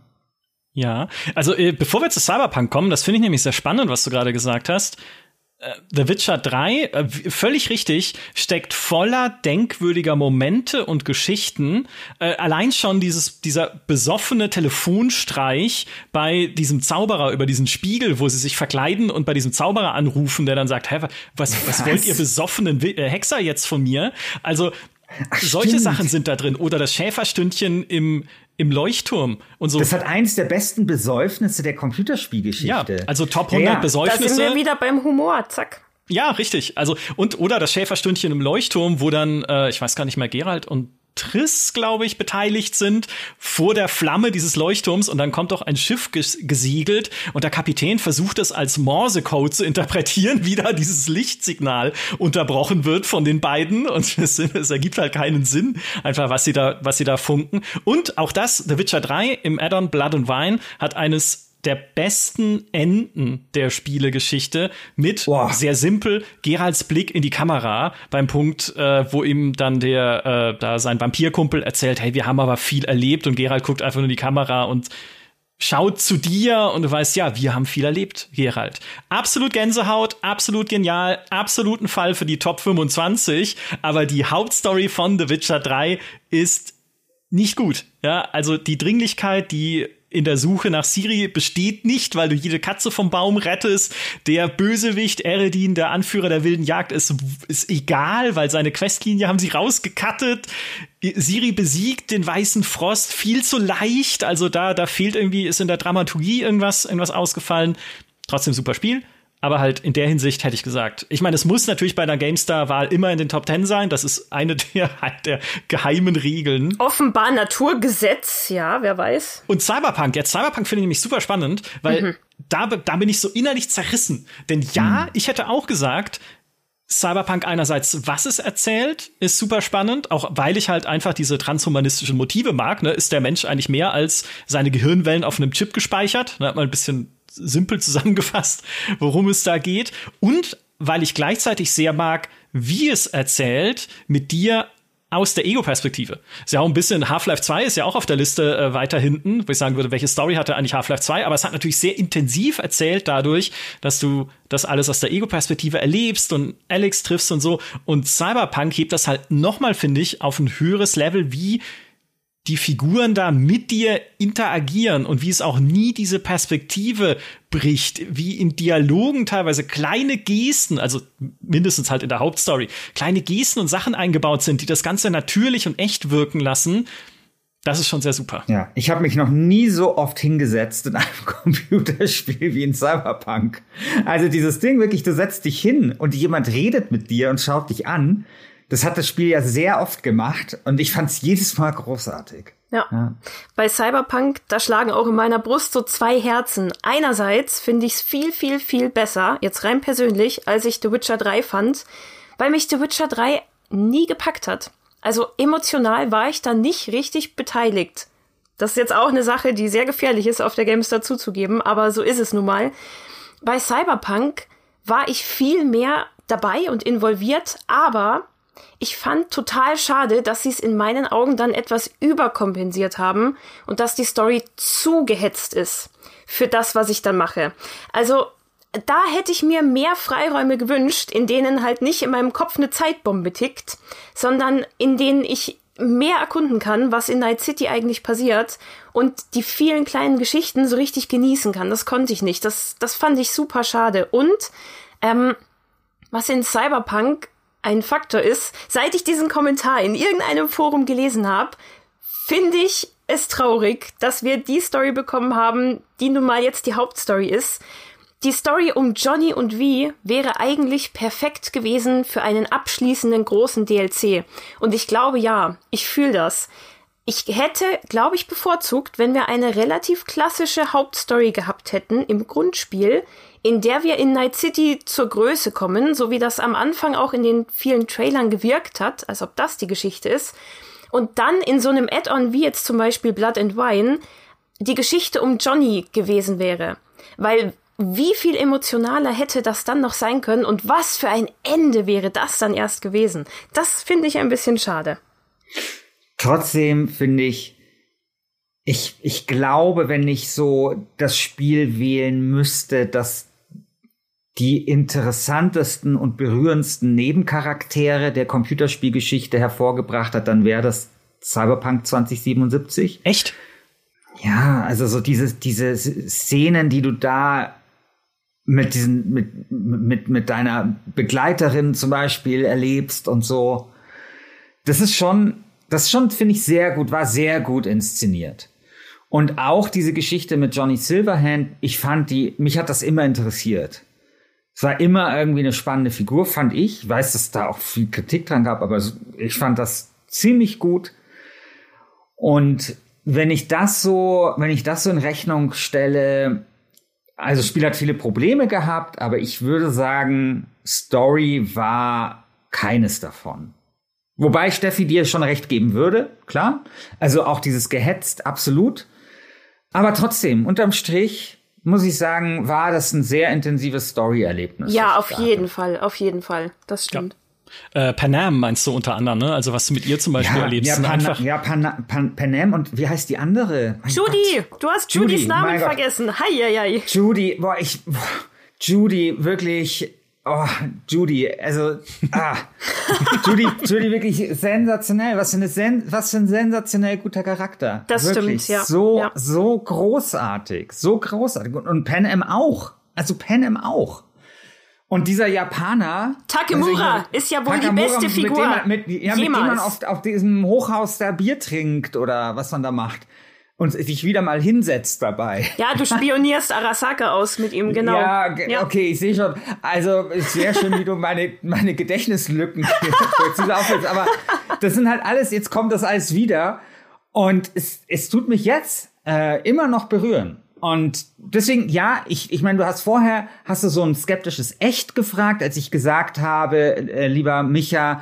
Ja, also äh, bevor wir zu Cyberpunk kommen, das finde ich nämlich sehr spannend, was du gerade gesagt hast. The Witcher 3, äh, völlig richtig, steckt voller denkwürdiger Momente und Geschichten. Äh, allein schon dieses, dieser besoffene Telefonstreich bei diesem Zauberer über diesen Spiegel, wo sie sich verkleiden und bei diesem Zauberer anrufen, der dann sagt, hä, was, was wollt ihr besoffenen äh, Hexer jetzt von mir? Also, Ach, solche Sachen sind da drin. Oder das Schäferstündchen im, im Leuchtturm und so.
Das hat eins der besten Besäufnisse der Computerspielgeschichte.
Ja, also Top 100 ja, ja. Besäufnisse. Da
sind wir wieder beim Humor, zack.
Ja, richtig. Also und oder das Schäferstündchen im Leuchtturm, wo dann äh, ich weiß gar nicht mehr Gerald und Triss, glaube ich, beteiligt sind vor der Flamme dieses Leuchtturms. Und dann kommt doch ein Schiff ges gesiegelt. Und der Kapitän versucht es als Morsecode zu interpretieren, wie da dieses Lichtsignal unterbrochen wird von den beiden. Und es, es, ergibt halt keinen Sinn, einfach was sie da, was sie da funken. Und auch das, The Witcher 3 im Addon Blood and Wine hat eines der besten Enden der Spielegeschichte mit Boah. sehr simpel Geralds Blick in die Kamera beim Punkt, äh, wo ihm dann der äh, da sein Vampirkumpel erzählt, hey, wir haben aber viel erlebt und Gerald guckt einfach nur in die Kamera und schaut zu dir und du weißt, ja, wir haben viel erlebt, Gerald. Absolut Gänsehaut, absolut genial, absoluten Fall für die Top 25, aber die Hauptstory von The Witcher 3 ist nicht gut. Ja, also die Dringlichkeit, die in der Suche nach Siri besteht nicht, weil du jede Katze vom Baum rettest. Der Bösewicht Eredin, der Anführer der wilden Jagd, ist, ist egal, weil seine Questlinie haben sie rausgekattet. Siri besiegt den weißen Frost viel zu leicht. Also da, da fehlt irgendwie, ist in der Dramaturgie irgendwas, irgendwas ausgefallen. Trotzdem super Spiel. Aber halt in der Hinsicht hätte ich gesagt. Ich meine, es muss natürlich bei einer GameStar-Wahl immer in den Top Ten sein. Das ist eine der, halt der geheimen Regeln.
Offenbar Naturgesetz, ja, wer weiß.
Und Cyberpunk, jetzt Cyberpunk finde ich nämlich super spannend, weil mhm. da, da bin ich so innerlich zerrissen. Denn ja, mhm. ich hätte auch gesagt, Cyberpunk einerseits, was es erzählt, ist super spannend, auch weil ich halt einfach diese transhumanistischen Motive mag. Ne? Ist der Mensch eigentlich mehr als seine Gehirnwellen auf einem Chip gespeichert? Da hat man ein bisschen simpel zusammengefasst, worum es da geht. Und weil ich gleichzeitig sehr mag, wie es erzählt, mit dir aus der Ego-Perspektive. Ist ja auch ein bisschen, Half-Life 2 ist ja auch auf der Liste äh, weiter hinten, wo ich sagen würde, welche Story hatte eigentlich Half-Life 2, aber es hat natürlich sehr intensiv erzählt dadurch, dass du das alles aus der Ego-Perspektive erlebst und Alex triffst und so. Und Cyberpunk hebt das halt nochmal, finde ich, auf ein höheres Level, wie die Figuren da mit dir interagieren und wie es auch nie diese Perspektive bricht, wie in Dialogen teilweise kleine Gesten, also mindestens halt in der Hauptstory, kleine Gesten und Sachen eingebaut sind, die das Ganze natürlich und echt wirken lassen. Das ist schon sehr super.
Ja, ich habe mich noch nie so oft hingesetzt in einem Computerspiel wie in Cyberpunk. Also dieses Ding wirklich, du setzt dich hin und jemand redet mit dir und schaut dich an das hat das Spiel ja sehr oft gemacht und ich fand es jedes Mal großartig.
Ja. ja. Bei Cyberpunk, da schlagen auch in meiner Brust so zwei Herzen. Einerseits finde ich es viel, viel, viel besser, jetzt rein persönlich, als ich The Witcher 3 fand, weil mich The Witcher 3 nie gepackt hat. Also emotional war ich da nicht richtig beteiligt. Das ist jetzt auch eine Sache, die sehr gefährlich ist, auf der Games dazuzugeben, aber so ist es nun mal. Bei Cyberpunk war ich viel mehr dabei und involviert, aber ich fand total schade, dass sie es in meinen Augen dann etwas überkompensiert haben und dass die Story zu gehetzt ist für das, was ich dann mache. Also da hätte ich mir mehr Freiräume gewünscht, in denen halt nicht in meinem Kopf eine Zeitbombe tickt, sondern in denen ich mehr erkunden kann, was in Night City eigentlich passiert und die vielen kleinen Geschichten so richtig genießen kann. Das konnte ich nicht. Das, das fand ich super schade. Und ähm, was in Cyberpunk ein Faktor ist, seit ich diesen Kommentar in irgendeinem Forum gelesen habe, finde ich es traurig, dass wir die Story bekommen haben, die nun mal jetzt die Hauptstory ist. Die Story um Johnny und Vi wäre eigentlich perfekt gewesen für einen abschließenden großen DLC. Und ich glaube ja, ich fühle das. Ich hätte, glaube ich, bevorzugt, wenn wir eine relativ klassische Hauptstory gehabt hätten im Grundspiel, in der wir in Night City zur Größe kommen, so wie das am Anfang auch in den vielen Trailern gewirkt hat, als ob das die Geschichte ist, und dann in so einem Add-on wie jetzt zum Beispiel Blood and Wine die Geschichte um Johnny gewesen wäre. Weil wie viel emotionaler hätte das dann noch sein können und was für ein Ende wäre das dann erst gewesen? Das finde ich ein bisschen schade.
Trotzdem finde ich, ich, ich glaube, wenn ich so das Spiel wählen müsste, dass die interessantesten und berührendsten Nebencharaktere der Computerspielgeschichte hervorgebracht hat, dann wäre das Cyberpunk 2077.
Echt?
Ja, also so diese, diese Szenen, die du da mit diesen, mit, mit, mit deiner Begleiterin zum Beispiel erlebst und so. Das ist schon, das schon, finde ich, sehr gut, war sehr gut inszeniert. Und auch diese Geschichte mit Johnny Silverhand, ich fand die, mich hat das immer interessiert. Es war immer irgendwie eine spannende Figur, fand ich. Ich weiß, dass da auch viel Kritik dran gab, aber ich fand das ziemlich gut. Und wenn ich das so, wenn ich das so in Rechnung stelle, also das Spiel hat viele Probleme gehabt, aber ich würde sagen, Story war keines davon. Wobei Steffi dir schon recht geben würde, klar. Also auch dieses gehetzt, absolut. Aber trotzdem, unterm Strich, muss ich sagen, war das ein sehr intensives Story-Erlebnis.
Ja, auf jeden Fall, auf jeden Fall. Das stimmt.
Ja. Äh, Panam meinst du unter anderem, ne? Also was du mit ihr zum Beispiel
ja,
erlebst.
Ja, Pan einfach ja Pan Pan Panam und wie heißt die andere?
Mein Judy! Gott. Du hast Judys Namen vergessen. Hei, hei, hei.
Judy, boah, ich, boah, Judy, wirklich, Oh, Judy, also, ah, Judy, Judy wirklich sensationell. Was für, eine sen was für ein sensationell guter Charakter.
Das
wirklich,
stimmt, ja.
So,
ja.
so großartig, so großartig. Und, und Pan Am auch. Also Pan Am auch. Und dieser Japaner.
Takemura
also,
ist ja wohl
Takamura,
die beste Figur.
Mit dem, man- mit, ja, mit dem
jemals.
man auf, auf diesem Hochhaus da Bier trinkt oder was man da macht. Und sich wieder mal hinsetzt dabei.
Ja, du spionierst Arasaka aus mit ihm, genau.
Ja, ge- okay, ich sehe schon. Also ist sehr schön, wie du meine, meine Gedächtnislücken aufhältst. Aber das sind halt alles, jetzt kommt das alles wieder. Und es, es tut mich jetzt äh, immer noch berühren. Und deswegen, ja, ich, ich meine, du hast vorher, hast du so ein skeptisches Echt gefragt, als ich gesagt habe, äh, lieber Micha,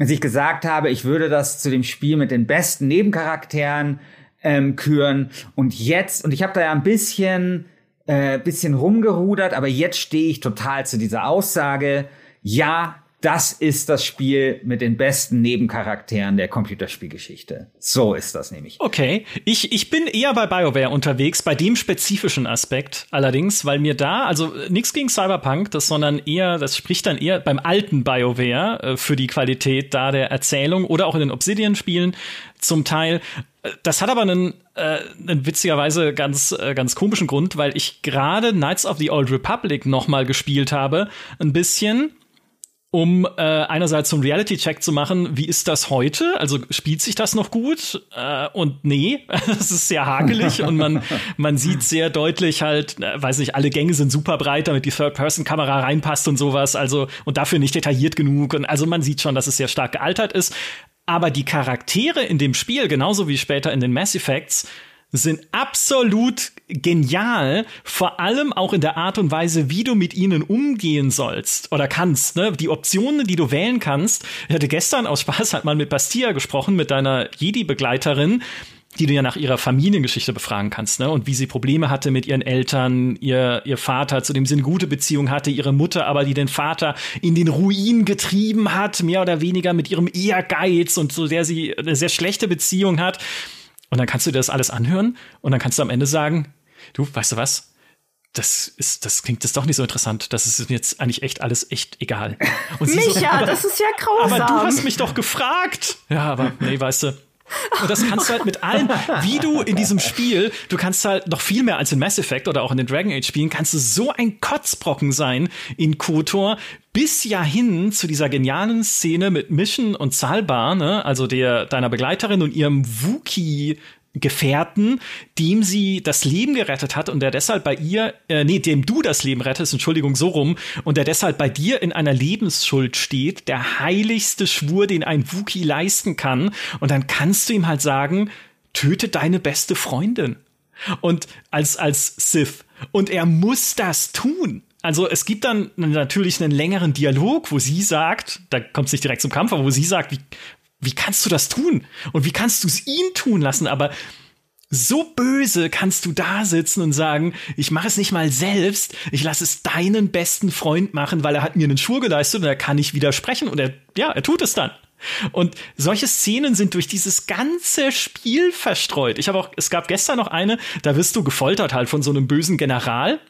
als ich gesagt habe, ich würde das zu dem Spiel mit den besten Nebencharakteren ähm, küren. Und jetzt, und ich habe da ja ein bisschen, äh, bisschen rumgerudert, aber jetzt stehe ich total zu dieser Aussage. Ja, das ist das Spiel mit den besten Nebencharakteren der Computerspielgeschichte. So ist das nämlich.
Okay, ich, ich bin eher bei BioWare unterwegs, bei dem spezifischen Aspekt allerdings, weil mir da, also äh, nichts gegen Cyberpunk, das, sondern eher, das spricht dann eher beim alten BioWare äh, für die Qualität da der Erzählung oder auch in den Obsidian-Spielen zum Teil. Äh, Das hat aber einen, äh, einen witzigerweise ganz, äh, ganz komischen Grund, weil ich gerade Knights of the Old Republic noch mal gespielt habe, ein bisschen um äh, einerseits so einen Reality-Check zu machen, wie ist das heute? Also spielt sich das noch gut? Äh, und nee, es ist sehr hakelig und man, man sieht sehr deutlich halt, äh, weiß nicht, alle Gänge sind super breit, damit die Third-Person-Kamera reinpasst und sowas, also und dafür nicht detailliert genug. Und also man sieht schon, dass es sehr stark gealtert ist. Aber die Charaktere in dem Spiel, genauso wie später in den Mass Effects, sind absolut genial, vor allem auch in der Art und Weise, wie du mit ihnen umgehen sollst oder kannst. Ne? Die Optionen, die du wählen kannst. Ich hatte gestern aus Spaß halt mal mit Bastia gesprochen, mit deiner Jedi-Begleiterin die du ja nach ihrer Familiengeschichte befragen kannst, ne? Und wie sie Probleme hatte mit ihren Eltern, ihr, ihr Vater, zu dem sie eine gute Beziehung hatte, ihre Mutter aber, die den Vater in den Ruin getrieben hat, mehr oder weniger mit ihrem Ehrgeiz und so der sie eine sehr schlechte Beziehung hat. Und dann kannst du dir das alles anhören und dann kannst du am Ende sagen, du, weißt du was? Das ist, das klingt jetzt doch nicht so interessant. Das ist jetzt eigentlich echt alles echt egal. Und sie so,
Micha,
aber,
das ist ja grausam.
aber du hast mich doch gefragt. Ja, aber nee, weißt du. Und das kannst du halt mit allen, wie du in diesem Spiel, du kannst halt noch viel mehr als in Mass Effect oder auch in den Dragon Age Spielen, kannst du so ein Kotzbrocken sein in KOTOR, bis ja hin zu dieser genialen Szene mit Mission und Salbar, ne, also der, deiner Begleiterin und ihrem Wookie Gefährten, dem sie das Leben gerettet hat und der deshalb bei ihr, äh, nee, dem du das Leben rettest, Entschuldigung, so rum, und der deshalb bei dir in einer Lebensschuld steht, der heiligste Schwur, den ein Wookie leisten kann. Und dann kannst du ihm halt sagen, töte deine beste Freundin. Und als, als Sith. Und er muss das tun. Also es gibt dann natürlich einen längeren Dialog, wo sie sagt, da kommt es nicht direkt zum Kampf, aber wo sie sagt, wie, wie kannst du das tun? Und wie kannst du es ihn tun lassen? Aber so böse kannst du da sitzen und sagen, ich mache es nicht mal selbst, ich lasse es deinen besten Freund machen, weil er hat mir einen Schwur geleistet und er kann nicht widersprechen und er, ja, er tut es dann. Und solche Szenen sind durch dieses ganze Spiel verstreut. Ich habe auch, es gab gestern noch eine, da wirst du gefoltert halt von so einem bösen General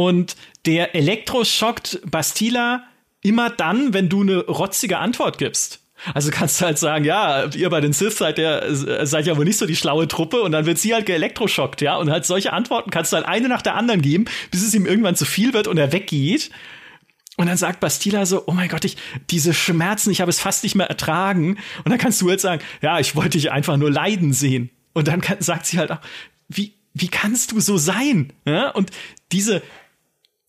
und der elektroschockt Bastila immer dann, wenn du eine rotzige Antwort gibst. Also kannst du halt sagen, ja, ihr bei den Sith seid ja, seid ja wohl nicht so die schlaue Truppe und dann wird sie halt geelektroschockt, ja. Und halt solche Antworten kannst du halt eine nach der anderen geben, bis es ihm irgendwann zu viel wird und er weggeht. Und dann sagt Bastila so, oh mein Gott, ich, diese Schmerzen, ich habe es fast nicht mehr ertragen. Und dann kannst du halt sagen, ja, ich wollte dich einfach nur leiden sehen. Und dann kann, sagt sie halt auch, wie, wie kannst du so sein? Ja? Und diese,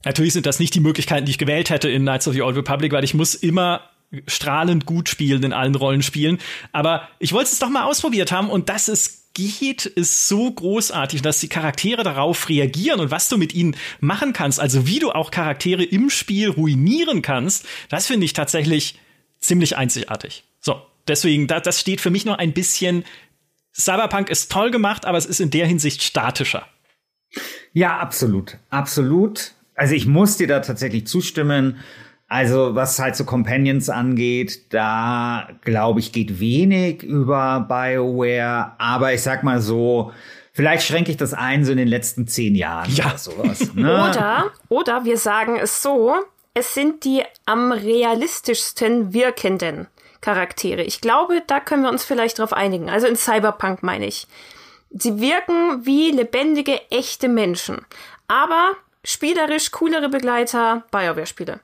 natürlich sind das nicht die Möglichkeiten, die ich gewählt hätte in Knights of the Old Republic, weil ich muss immer strahlend gut spielen in allen Rollenspielen. Aber ich wollte es doch mal ausprobiert haben und dass es geht, ist so großartig, dass die Charaktere darauf reagieren und was du mit ihnen machen kannst, also wie du auch Charaktere im Spiel ruinieren kannst, das finde ich tatsächlich ziemlich einzigartig. So, deswegen, das steht für mich noch ein bisschen. Cyberpunk ist toll gemacht, aber es ist in der Hinsicht statischer.
Ja, absolut. Absolut. Also ich muss dir da tatsächlich zustimmen. Also was halt so Companions angeht, da glaube ich geht wenig über BioWare, aber ich sag mal so, vielleicht schränke ich das ein so in den letzten zehn Jahren
Ja.
oder sowas. Ne?
Oder, oder wir sagen es so, es sind die am realistischsten wirkenden Charaktere. Ich glaube, da können wir uns vielleicht drauf einigen. Also in Cyberpunk meine ich. Sie wirken wie lebendige, echte Menschen. Aber spielerisch coolere Begleiter BioWare-Spiele.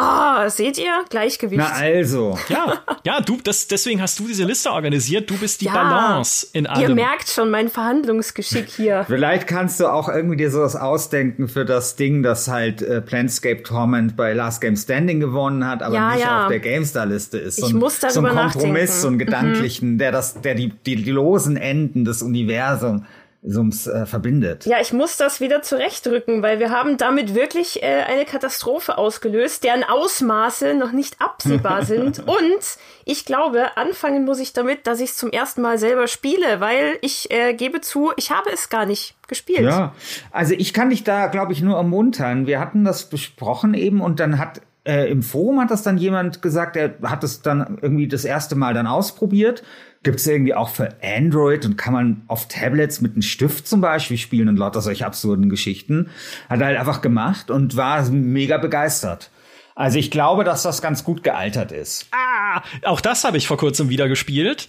Ah, oh, seht ihr? Gleichgewicht.
Na also.
Ja, ja, du, das, deswegen hast du diese Liste organisiert. Du bist die ja, Balance in allem.
Ihr merkt schon mein Verhandlungsgeschick hier.
Vielleicht kannst du auch irgendwie dir sowas ausdenken für das Ding, das halt äh, Planscape Torment bei Last Game Standing gewonnen hat, aber ja, nicht ja. auf der GameStar-Liste ist.
So ich ein, muss darüber
so ein Kompromiss,
nachdenken.
so einen gedanklichen, mhm. der das, der die, die losen Enden des Universums Sums äh, verbindet.
Ja, ich muss das wieder zurechtrücken, weil wir haben damit wirklich äh, eine Katastrophe ausgelöst, deren Ausmaße noch nicht absehbar sind. Und ich glaube, anfangen muss ich damit, dass ich es zum ersten Mal selber spiele, weil ich äh, gebe zu, ich habe es gar nicht gespielt.
Ja, also ich kann dich da, glaube ich, nur ermuntern. Wir hatten das besprochen eben und dann hat äh, im Forum hat das dann jemand gesagt, der hat es dann irgendwie das erste Mal dann ausprobiert Gibt es irgendwie auch für Android und kann man auf Tablets mit einem Stift zum Beispiel spielen und lauter solche absurden Geschichten. Hat er halt einfach gemacht und war mega begeistert. Also ich glaube, dass das ganz gut gealtert ist.
Ah, auch das habe ich vor kurzem wieder gespielt.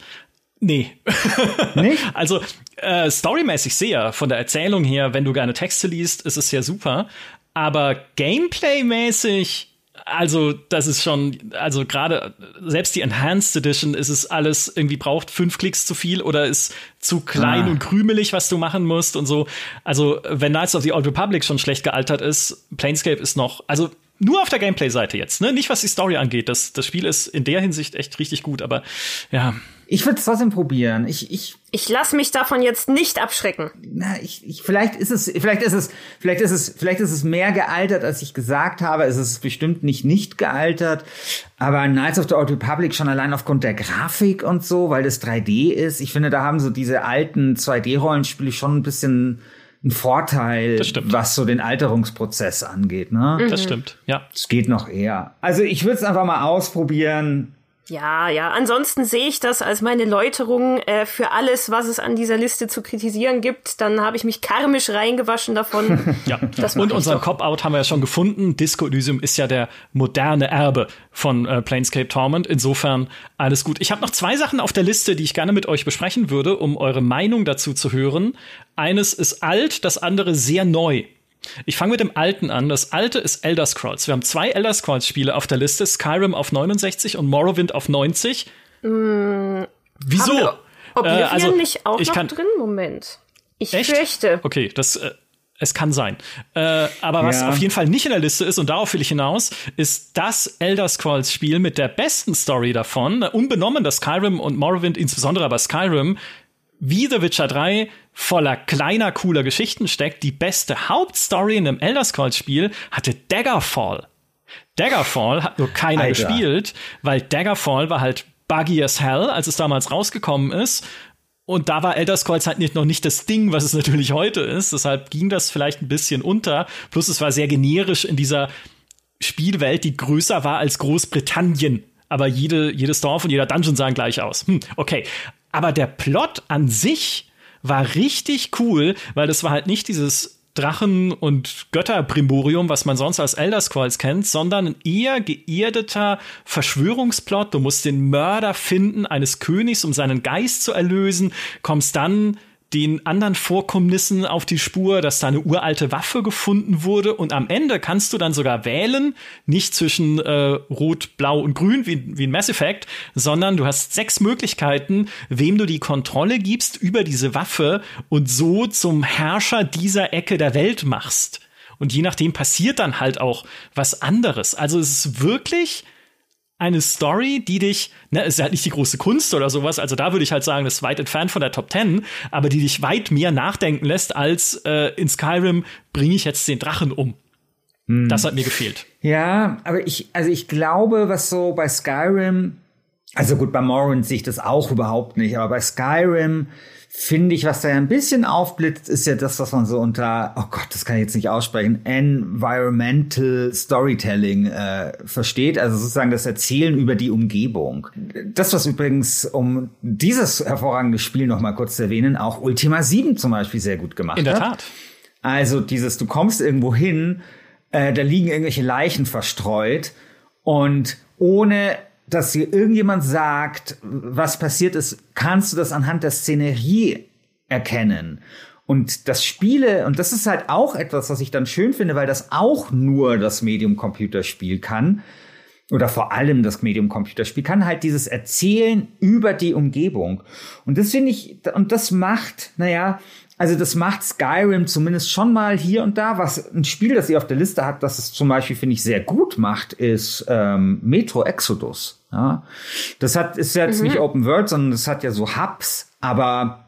Nee.
Nicht?
also äh, storymäßig sehr, von der Erzählung her, wenn du gerne Texte liest, ist es ja super. Aber gameplaymäßig also das ist schon, also gerade selbst die Enhanced Edition ist es alles irgendwie braucht fünf Klicks zu viel oder ist zu klein ah. und krümelig, was du machen musst und so. Also wenn Knights of the Old Republic schon schlecht gealtert ist, Planescape ist noch, also nur auf der Gameplay-Seite jetzt, ne? Nicht was die Story angeht. Das, das Spiel ist in der Hinsicht echt richtig gut, aber ja.
Ich würde es trotzdem probieren. Ich, ich,
ich lasse mich davon jetzt nicht abschrecken.
Na, ich, ich, vielleicht ist es, vielleicht ist es, vielleicht ist es, vielleicht ist es mehr gealtert, als ich gesagt habe. Es ist bestimmt nicht nicht gealtert. Aber Knights of the Old Republic schon allein aufgrund der Grafik und so, weil das 3D ist. Ich finde, da haben so diese alten 2D-Rollenspiele schon ein bisschen ein Vorteil, was so den Alterungsprozess angeht. Ne?
Das stimmt, ja.
Es geht noch eher. Also ich würde es einfach mal ausprobieren.
Ja, ja. Ansonsten sehe ich das als meine Läuterung äh, für alles, was es an dieser Liste zu kritisieren gibt. Dann habe ich mich karmisch reingewaschen davon.
ja. Und unseren Cop-Out haben wir ja schon gefunden. Disco Elysium ist ja der moderne Erbe von äh, Planescape Torment. Insofern alles gut. Ich habe noch zwei Sachen auf der Liste, die ich gerne mit euch besprechen würde, um eure Meinung dazu zu hören. Eines ist alt, das andere sehr neu. Ich fange mit dem alten an. Das alte ist Elder Scrolls. Wir haben zwei Elder Scrolls Spiele auf der Liste. Skyrim auf 69 und Morrowind auf 90.
Mm,
Wieso?
Oblivion äh, also, nicht auch noch kann, drin? Moment. Ich echt? fürchte.
Okay, das äh, es kann sein. Äh, aber was ja. auf jeden Fall nicht in der Liste ist, und darauf will ich hinaus, ist das Elder Scrolls Spiel mit der besten Story davon. Unbenommen, dass Skyrim und Morrowind, insbesondere aber Skyrim, wie The Witcher 3 voller kleiner, cooler Geschichten steckt, die beste Hauptstory in einem Elder Scrolls Spiel hatte Daggerfall. Daggerfall hat nur keiner Alter. gespielt, weil Daggerfall war halt buggy as hell, als es damals rausgekommen ist. Und da war Elder Scrolls halt nicht, noch nicht das Ding, was es natürlich heute ist. Deshalb ging das vielleicht ein bisschen unter. Plus es war sehr generisch in dieser Spielwelt, die größer war als Großbritannien. Aber jede, jedes Dorf und jeder Dungeon sahen gleich aus. Hm, okay. Aber der Plot an sich war richtig cool, weil das war halt nicht dieses Drachen- und Götterprimborium, was man sonst als Elder Scrolls kennt, sondern ein eher geerdeter Verschwörungsplot. Du musst den Mörder finden eines Königs, um seinen Geist zu erlösen, kommst dann den anderen Vorkommnissen auf die Spur, dass da eine uralte Waffe gefunden wurde und am Ende kannst du dann sogar wählen, nicht zwischen äh, Rot, Blau und Grün wie, wie in Mass Effect, sondern du hast sechs Möglichkeiten, wem du die Kontrolle gibst über diese Waffe und so zum Herrscher dieser Ecke der Welt machst. Und je nachdem passiert dann halt auch was anderes. Also es ist wirklich eine Story, die dich, ne, ist halt nicht die große Kunst oder sowas, also da würde ich halt sagen, das ist weit entfernt von der Top Ten, aber die dich weit mehr nachdenken lässt, als äh, in Skyrim bringe ich jetzt den Drachen um. Hm. Das hat mir gefehlt.
Ja, aber ich, also ich glaube, was so bei Skyrim, also gut, bei Morrowind sehe ich das auch überhaupt nicht, aber bei Skyrim finde ich, was da ein bisschen aufblitzt, ist ja das, was man so unter, oh Gott, das kann ich jetzt nicht aussprechen, Environmental Storytelling äh, versteht, also sozusagen das Erzählen über die Umgebung. Das, was übrigens, um dieses hervorragende Spiel noch mal kurz zu erwähnen, auch Ultima 7 zum Beispiel sehr gut gemacht hat.
In der Tat.
Also dieses, du kommst irgendwo hin, Äh, da liegen irgendwelche Leichen verstreut und ohne dass dir irgendjemand sagt, was passiert ist, kannst du das anhand der Szenerie erkennen. Und das Spiele, und das ist halt auch etwas, was ich dann schön finde, weil das auch nur das Medium Computerspiel kann, oder vor allem das Medium Computerspiel, kann halt dieses Erzählen über die Umgebung. Und das finde ich, und das macht, naja, also das macht Skyrim zumindest schon mal hier und da. Was ein Spiel, das ihr auf der Liste habt, das es zum Beispiel, finde ich, sehr gut macht, ist ähm, Metro Exodus. Ja? Das hat, ist jetzt mhm. nicht Open World, sondern es hat ja so Hubs, aber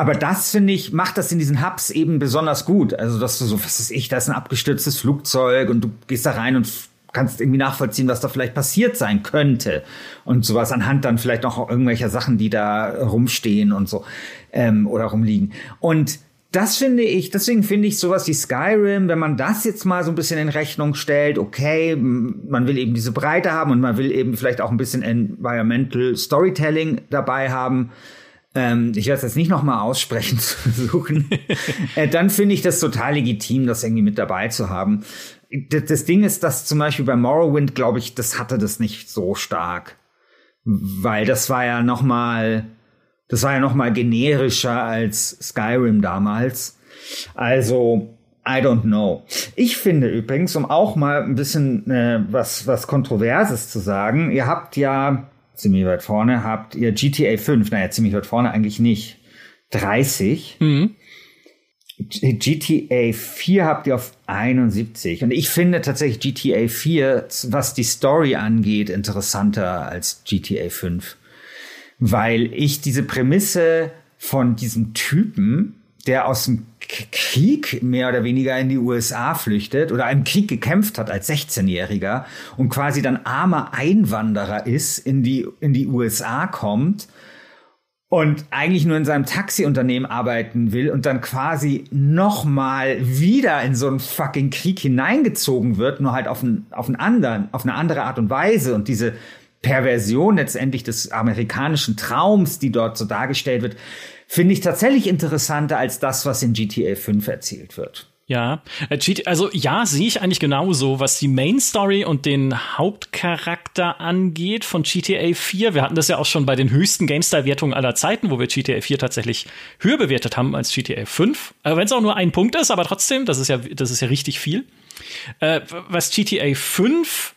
aber das finde ich, macht das in diesen Hubs eben besonders gut. Also, dass du so, was ist ich, da ist ein abgestürztes Flugzeug und du gehst da rein und kannst irgendwie nachvollziehen, was da vielleicht passiert sein könnte und sowas anhand dann vielleicht auch irgendwelcher Sachen, die da rumstehen und so ähm, oder rumliegen. Und das finde ich, deswegen finde ich sowas wie Skyrim, wenn man das jetzt mal so ein bisschen in Rechnung stellt, okay, man will eben diese Breite haben und man will eben vielleicht auch ein bisschen Environmental Storytelling dabei haben, ähm, ich werde es jetzt nicht nochmal aussprechen zu versuchen, äh, dann finde ich das total legitim, das irgendwie mit dabei zu haben. Das, das Ding ist, dass zum Beispiel bei Morrowind, glaube ich, das hatte das nicht so stark. Weil das war ja nochmal, das war ja nochmal generischer als Skyrim damals. Also, I don't know. Ich finde übrigens, um auch mal ein bisschen äh, was, was Kontroverses zu sagen, ihr habt ja ziemlich weit vorne, habt ihr GTA 5, naja, ziemlich weit vorne eigentlich nicht, 30. Mhm. GTA 4 habt ihr auf 71. Und ich finde tatsächlich GTA 4, was die Story angeht, interessanter als GTA 5. Weil ich diese Prämisse von diesem Typen, der aus dem Krieg mehr oder weniger in die USA flüchtet oder im Krieg gekämpft hat als 16-Jähriger und quasi dann armer Einwanderer ist, in die, in die USA kommt und eigentlich nur in seinem Taxiunternehmen arbeiten will und dann quasi nochmal wieder in so einen fucking Krieg hineingezogen wird, nur halt auf, einen, auf, einen anderen, auf eine andere Art und Weise und diese Perversion letztendlich des amerikanischen Traums, die dort so dargestellt wird, finde ich tatsächlich interessanter als das, was in GTA 5 erzählt wird.
Ja, äh, also ja, sehe ich eigentlich genauso, was die Main Story und den Hauptcharakter angeht von GTA 4. Wir hatten das ja auch schon bei den höchsten GameStar-Wertungen aller Zeiten, wo wir GTA 4 tatsächlich höher bewertet haben als GTA 5. Wenn es auch nur ein Punkt ist, aber trotzdem, das ist ja, das ist ja richtig viel. Äh, was GTA 5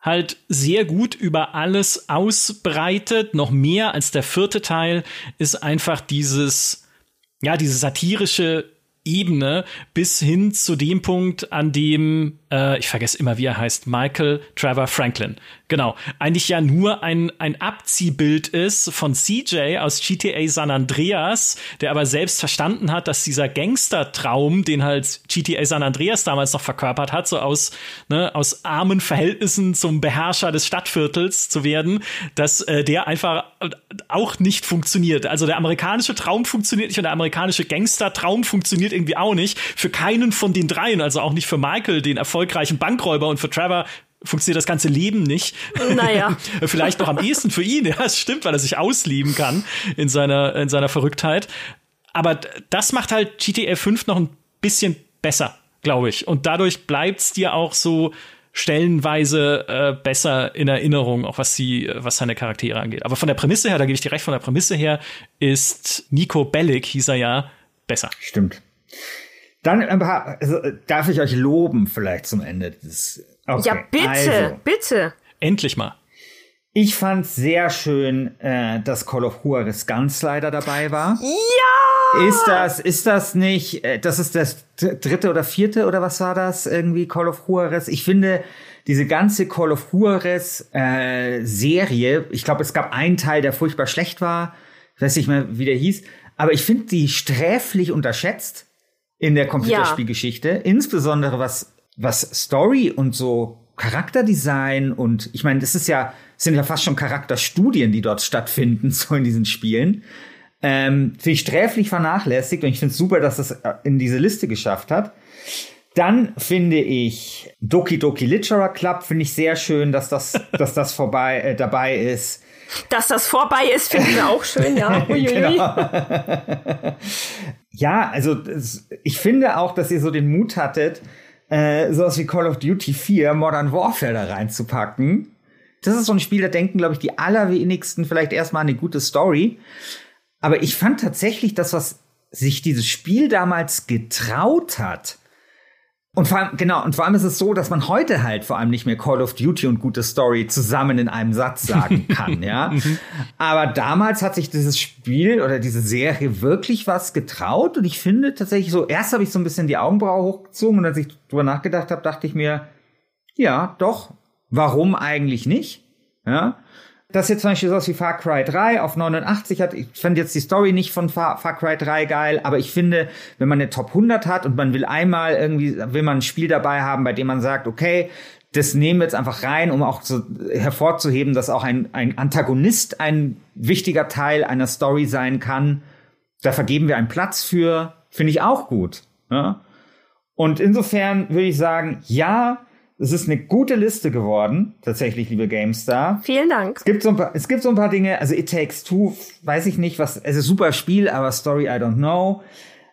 halt sehr gut über alles ausbreitet, noch mehr als der vierte Teil, ist einfach dieses, ja, diese satirische Ebene bis hin zu dem Punkt, an dem, äh, ich vergesse immer, wie er heißt, Michael Trevor Franklin. Genau. Eigentlich ja nur ein, ein Abziehbild ist von CJ aus GTA San Andreas, der aber selbst verstanden hat, dass dieser Gangstertraum, den halt GTA San Andreas damals noch verkörpert hat, so aus, ne, aus armen Verhältnissen zum Beherrscher des Stadtviertels zu werden, dass äh, der einfach auch nicht funktioniert. Also der amerikanische Traum funktioniert nicht und der amerikanische Gangstertraum funktioniert irgendwie auch nicht. Für keinen von den dreien, also auch nicht für Michael, den erfolgreichen Bankräuber und für Trevor funktioniert das ganze Leben nicht.
Naja.
Vielleicht noch am ehesten für ihn, ja, es stimmt, weil er sich ausleben kann in seiner, in seiner Verrücktheit. Aber das macht halt GTA 5 noch ein bisschen besser, glaube ich. Und dadurch bleibt es dir auch so stellenweise äh, besser in Erinnerung, auch was sie, was seine Charaktere angeht. Aber von der Prämisse her, da gebe ich dir recht, von der Prämisse her ist Nico Bellic, hieß er ja, besser.
Stimmt. Dann also, darf ich euch loben vielleicht zum Ende des.
Okay, ja, bitte, also. bitte.
Endlich mal.
Ich fand sehr schön, äh, dass Call of Juarez ganz leider dabei war.
Ja!
Ist das, ist das nicht, äh, das ist das dritte oder vierte oder was war das irgendwie, Call of Juarez? Ich finde, diese ganze Call of Juarez äh, Serie, ich glaube, es gab einen Teil, der furchtbar schlecht war, ich weiß nicht mehr, wie der hieß, aber ich finde die sträflich unterschätzt in der Computerspielgeschichte, ja. insbesondere was was Story und so Charakterdesign und ich meine, das ist ja sind ja fast schon Charakterstudien, die dort stattfinden, so in diesen Spielen. Ähm, finde ich sträflich vernachlässigt und ich finde es super, dass das äh, in diese Liste geschafft hat. Dann finde ich Doki Doki Literature Club finde ich sehr schön, dass das, dass das vorbei äh, dabei ist.
Dass das vorbei ist, finden wir auch schön, ja.
genau. ja, also ich finde auch, dass ihr so den Mut hattet, äh, sowas wie Call of Duty 4 Modern Warfare da reinzupacken. Das ist so ein Spiel, da denken, glaube ich, die allerwenigsten vielleicht erstmal an eine gute Story. Aber ich fand tatsächlich das, was sich dieses Spiel damals getraut hat, und vor allem, genau, und vor allem ist es so, dass man heute halt vor allem nicht mehr Call of Duty und gute Story zusammen in einem Satz sagen kann, ja. Mhm. Aber damals hat sich dieses Spiel oder diese Serie wirklich was getraut und ich finde tatsächlich so, erst habe ich so ein bisschen die Augenbraue hochgezogen und als ich drüber nachgedacht habe, dachte ich mir, ja, doch, warum eigentlich nicht? Ja dass jetzt zum Beispiel sowas wie Far Cry 3 auf 89 hat, ich fand jetzt die Story nicht von Far, Far, Cry 3 geil, aber ich finde, wenn man eine Top 100 hat und man will einmal irgendwie, will man ein Spiel dabei haben, bei dem man sagt, okay, das nehmen wir jetzt einfach rein, um auch so hervorzuheben, dass auch ein, ein Antagonist ein wichtiger Teil einer Story sein kann. Da vergeben wir einen Platz für, finde ich auch gut. Ja? Und insofern würde ich sagen, ja, es ist eine gute Liste geworden, tatsächlich, liebe GameStar.
Vielen Dank.
Es gibt so ein paar, es gibt so ein paar Dinge, also It Takes Two, weiß ich nicht, was, es ist super Spiel, aber Story I don't know.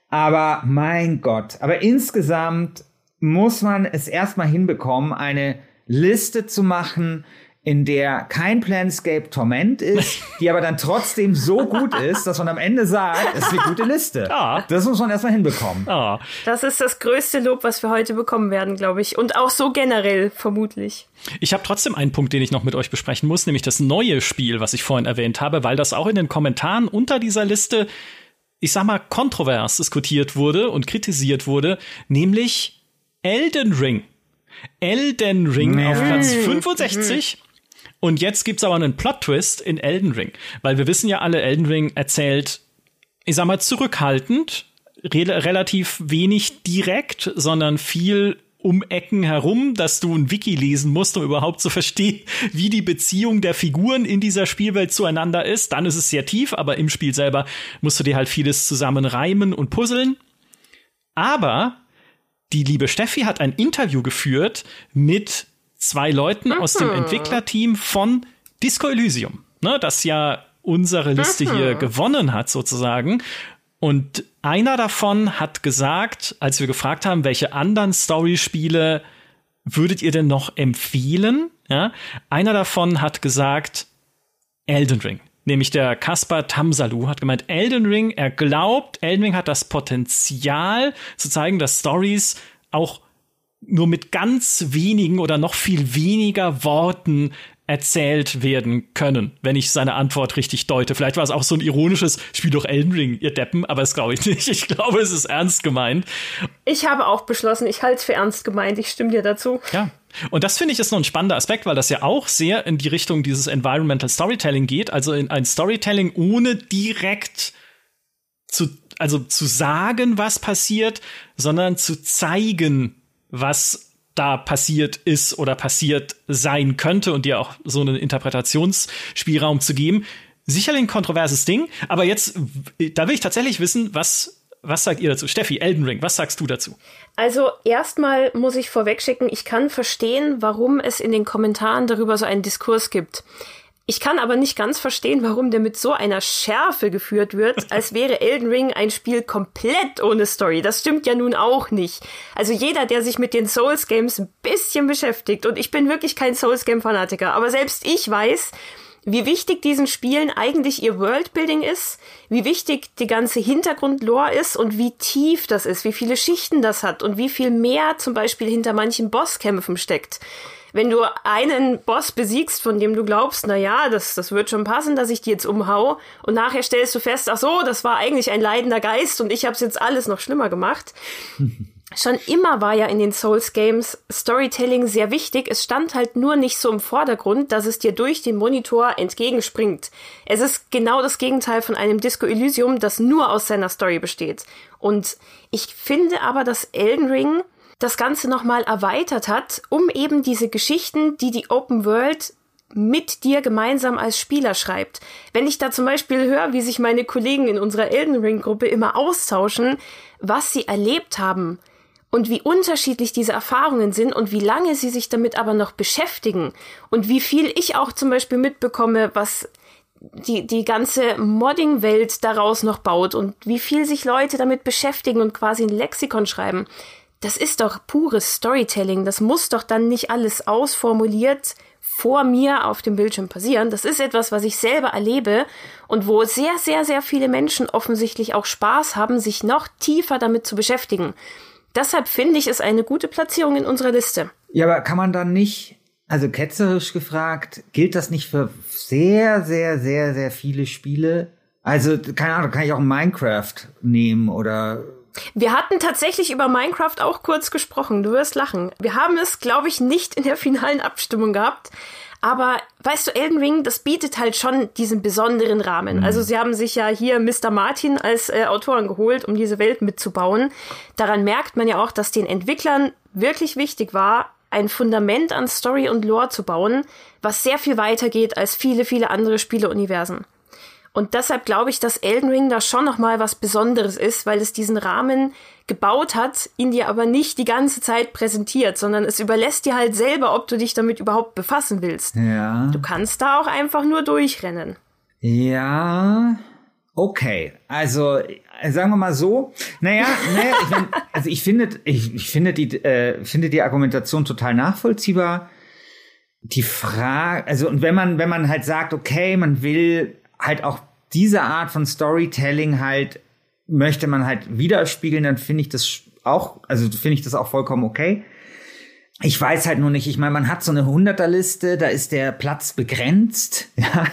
Aber mein Gott, aber insgesamt muss man es erstmal hinbekommen, eine Liste zu machen, in der kein Planscape Torment ist, die aber dann trotzdem so gut ist, dass man am Ende sagt, es ist eine gute Liste. Ja. Das muss man erstmal hinbekommen. Ja.
Das ist das größte Lob, was wir heute bekommen werden, glaube ich. Und auch so generell, vermutlich.
Ich habe trotzdem einen Punkt, den ich noch mit euch besprechen muss, nämlich das neue Spiel, was ich vorhin erwähnt habe, weil das auch in den Kommentaren unter dieser Liste, ich sag mal, kontrovers diskutiert wurde und kritisiert wurde, nämlich Elden Ring. Elden Ring ja. auf Platz 65 und jetzt gibt's aber einen Plot-Twist in Elden Ring. Weil wir wissen ja alle, Elden Ring erzählt, ich sag mal, zurückhaltend, re relativ wenig direkt, sondern viel um Ecken herum, dass du ein Wiki lesen musst, um überhaupt zu verstehen, wie die Beziehung der Figuren in dieser Spielwelt zueinander ist. Dann ist es sehr tief, aber im Spiel selber musst du dir halt vieles zusammen reimen und puzzeln. Aber die liebe Steffi hat ein Interview geführt mit zwei Leuten mhm. aus dem mhm. Entwicklerteam von Disco Elysium, ne, das ja unsere Liste mhm. hier gewonnen hat sozusagen. Und einer davon hat gesagt, als wir gefragt haben, welche anderen Story-Spiele würdet ihr denn noch empfehlen? Ja, einer davon hat gesagt Elden Ring. Nämlich der Kaspar Tamsalu hat gemeint, Elden Ring, er glaubt, Elden Ring hat das Potenzial zu zeigen, dass Stories auch nur mit ganz wenigen oder noch viel weniger Worten erzählt werden können, wenn ich seine Antwort richtig deute. Vielleicht war es auch so ein ironisches Spiel doch Elden Ring, ihr Deppen, aber das glaube ich nicht. Ich glaube, es ist ernst gemeint.
Ich habe auch beschlossen, ich halte es für ernst gemeint. Ich stimme dir dazu.
Ja. Und das finde ich ist noch ein spannender Aspekt, weil das ja auch sehr in die Richtung dieses Environmental Storytelling geht, also in ein Storytelling ohne direkt zu also zu sagen, was passiert, sondern zu zeigen, was da passiert ist oder passiert sein könnte und dir auch so einen Interpretationsspielraum zu geben. Sicherlich ein kontroverses Ding, aber jetzt, da will ich tatsächlich wissen, was was sagt ihr dazu? Steffi, Elden Ring, was sagst du dazu?
Also erstmal muss ich vorwegschicken, ich kann verstehen, warum es in den Kommentaren darüber so einen Diskurs gibt. Ich kann aber nicht ganz verstehen, warum der mit so einer Schärfe geführt wird, als wäre Elden Ring ein Spiel komplett ohne Story. Das stimmt ja nun auch nicht. Also jeder, der sich mit den Souls Games ein bisschen beschäftigt, und ich bin wirklich kein Souls Game Fanatiker, aber selbst ich weiß, wie wichtig diesen Spielen eigentlich ihr Worldbuilding ist, wie wichtig die ganze Hintergrundlore ist und wie tief das ist, wie viele Schichten das hat und wie viel mehr zum Beispiel hinter manchen Bosskämpfen steckt wenn du einen Boss besiegst, von dem du glaubst, na ja, das, das wird schon passen, dass ich die jetzt umhau, und nachher stellst du fest, ach so, das war eigentlich ein leidender Geist und ich habe jetzt alles noch schlimmer gemacht. Schon immer war ja in den Souls Games Storytelling sehr wichtig. Es stand halt nur nicht so im Vordergrund, dass es dir durch den Monitor entgegenspringt. Es ist genau das Gegenteil von einem Disco Elysium, das nur aus seiner Story besteht. Und ich finde aber, dass Elden Ring das Ganze nochmal erweitert hat, um eben diese Geschichten, die die Open World mit dir gemeinsam als Spieler schreibt. Wenn ich da zum Beispiel höre, wie sich meine Kollegen in unserer Elden Ring Gruppe immer austauschen, was sie erlebt haben und wie unterschiedlich diese Erfahrungen sind und wie lange sie sich damit aber noch beschäftigen und wie viel ich auch zum Beispiel mitbekomme, was die, die ganze Modding-Welt daraus noch baut und wie viel sich Leute damit beschäftigen und quasi ein Lexikon schreiben das ist doch pures Storytelling. Das muss doch dann nicht alles ausformuliert vor mir auf dem Bildschirm passieren. Das ist etwas, was ich selber erlebe und wo sehr, sehr, sehr viele Menschen offensichtlich auch Spaß haben, sich noch tiefer damit zu beschäftigen. Deshalb finde ich es eine gute Platzierung in unserer Liste.
Ja, aber kann man dann nicht, also ketzerisch gefragt, gilt das nicht für sehr, sehr, sehr, sehr viele Spiele? Also, keine Ahnung, kann ich auch Minecraft nehmen oder
wir hatten tatsächlich über Minecraft auch kurz gesprochen. Du wirst lachen. Wir haben es, glaube ich, nicht in der finalen Abstimmung gehabt. Aber weißt du, Elden Ring, das bietet halt schon diesen besonderen Rahmen. Also sie haben sich ja hier Mr. Martin als äh, Autoren geholt, um diese Welt mitzubauen. Daran merkt man ja auch, dass den Entwicklern wirklich wichtig war, ein Fundament an Story und Lore zu bauen, was sehr viel weiter geht als viele, viele andere Spieleuniversen. Und deshalb glaube ich, dass Elden Ring da schon noch mal was Besonderes ist, weil es diesen Rahmen gebaut hat, ihn dir aber nicht die ganze Zeit präsentiert, sondern es überlässt dir halt selber, ob du dich damit überhaupt befassen willst.
Ja.
Du kannst da auch einfach nur durchrennen.
Ja. Okay, also äh, sagen wir mal so. Naja, naja ich mein, also ich finde, ich, ich finde die, äh, finde die Argumentation total nachvollziehbar. Die Frage, also und wenn man, wenn man halt sagt, okay, man will halt auch diese Art von Storytelling halt möchte man halt widerspiegeln, dann finde ich das auch, also finde ich das auch vollkommen okay. Ich weiß halt nur nicht, ich meine, man hat so eine Hunderterliste, da ist der Platz begrenzt, ja.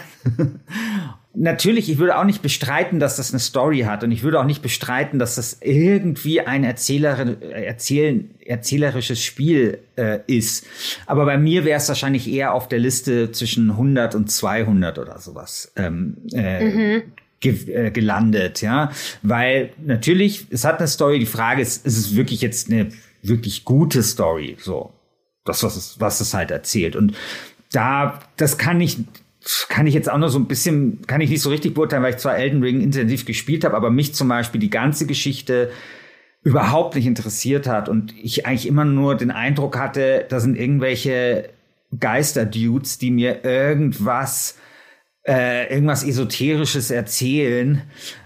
Natürlich, ich würde auch nicht bestreiten, dass das eine Story hat und ich würde auch nicht bestreiten, dass das irgendwie ein Erzähler, erzählen, erzählerisches Spiel äh, ist. Aber bei mir wäre es wahrscheinlich eher auf der Liste zwischen 100 und 200 oder sowas ähm, äh, mhm. ge äh, gelandet, ja, weil natürlich es hat eine Story. Die Frage ist, ist es wirklich jetzt eine wirklich gute Story, so das was es was es halt erzählt und da, das kann ich kann ich jetzt auch nur so ein bisschen, kann ich nicht so richtig beurteilen, weil ich zwar Elden Ring intensiv gespielt habe, aber mich zum Beispiel die ganze Geschichte überhaupt nicht interessiert hat und ich eigentlich immer nur den Eindruck hatte, da sind irgendwelche Geisterdudes, die mir irgendwas äh, irgendwas Esoterisches erzählen,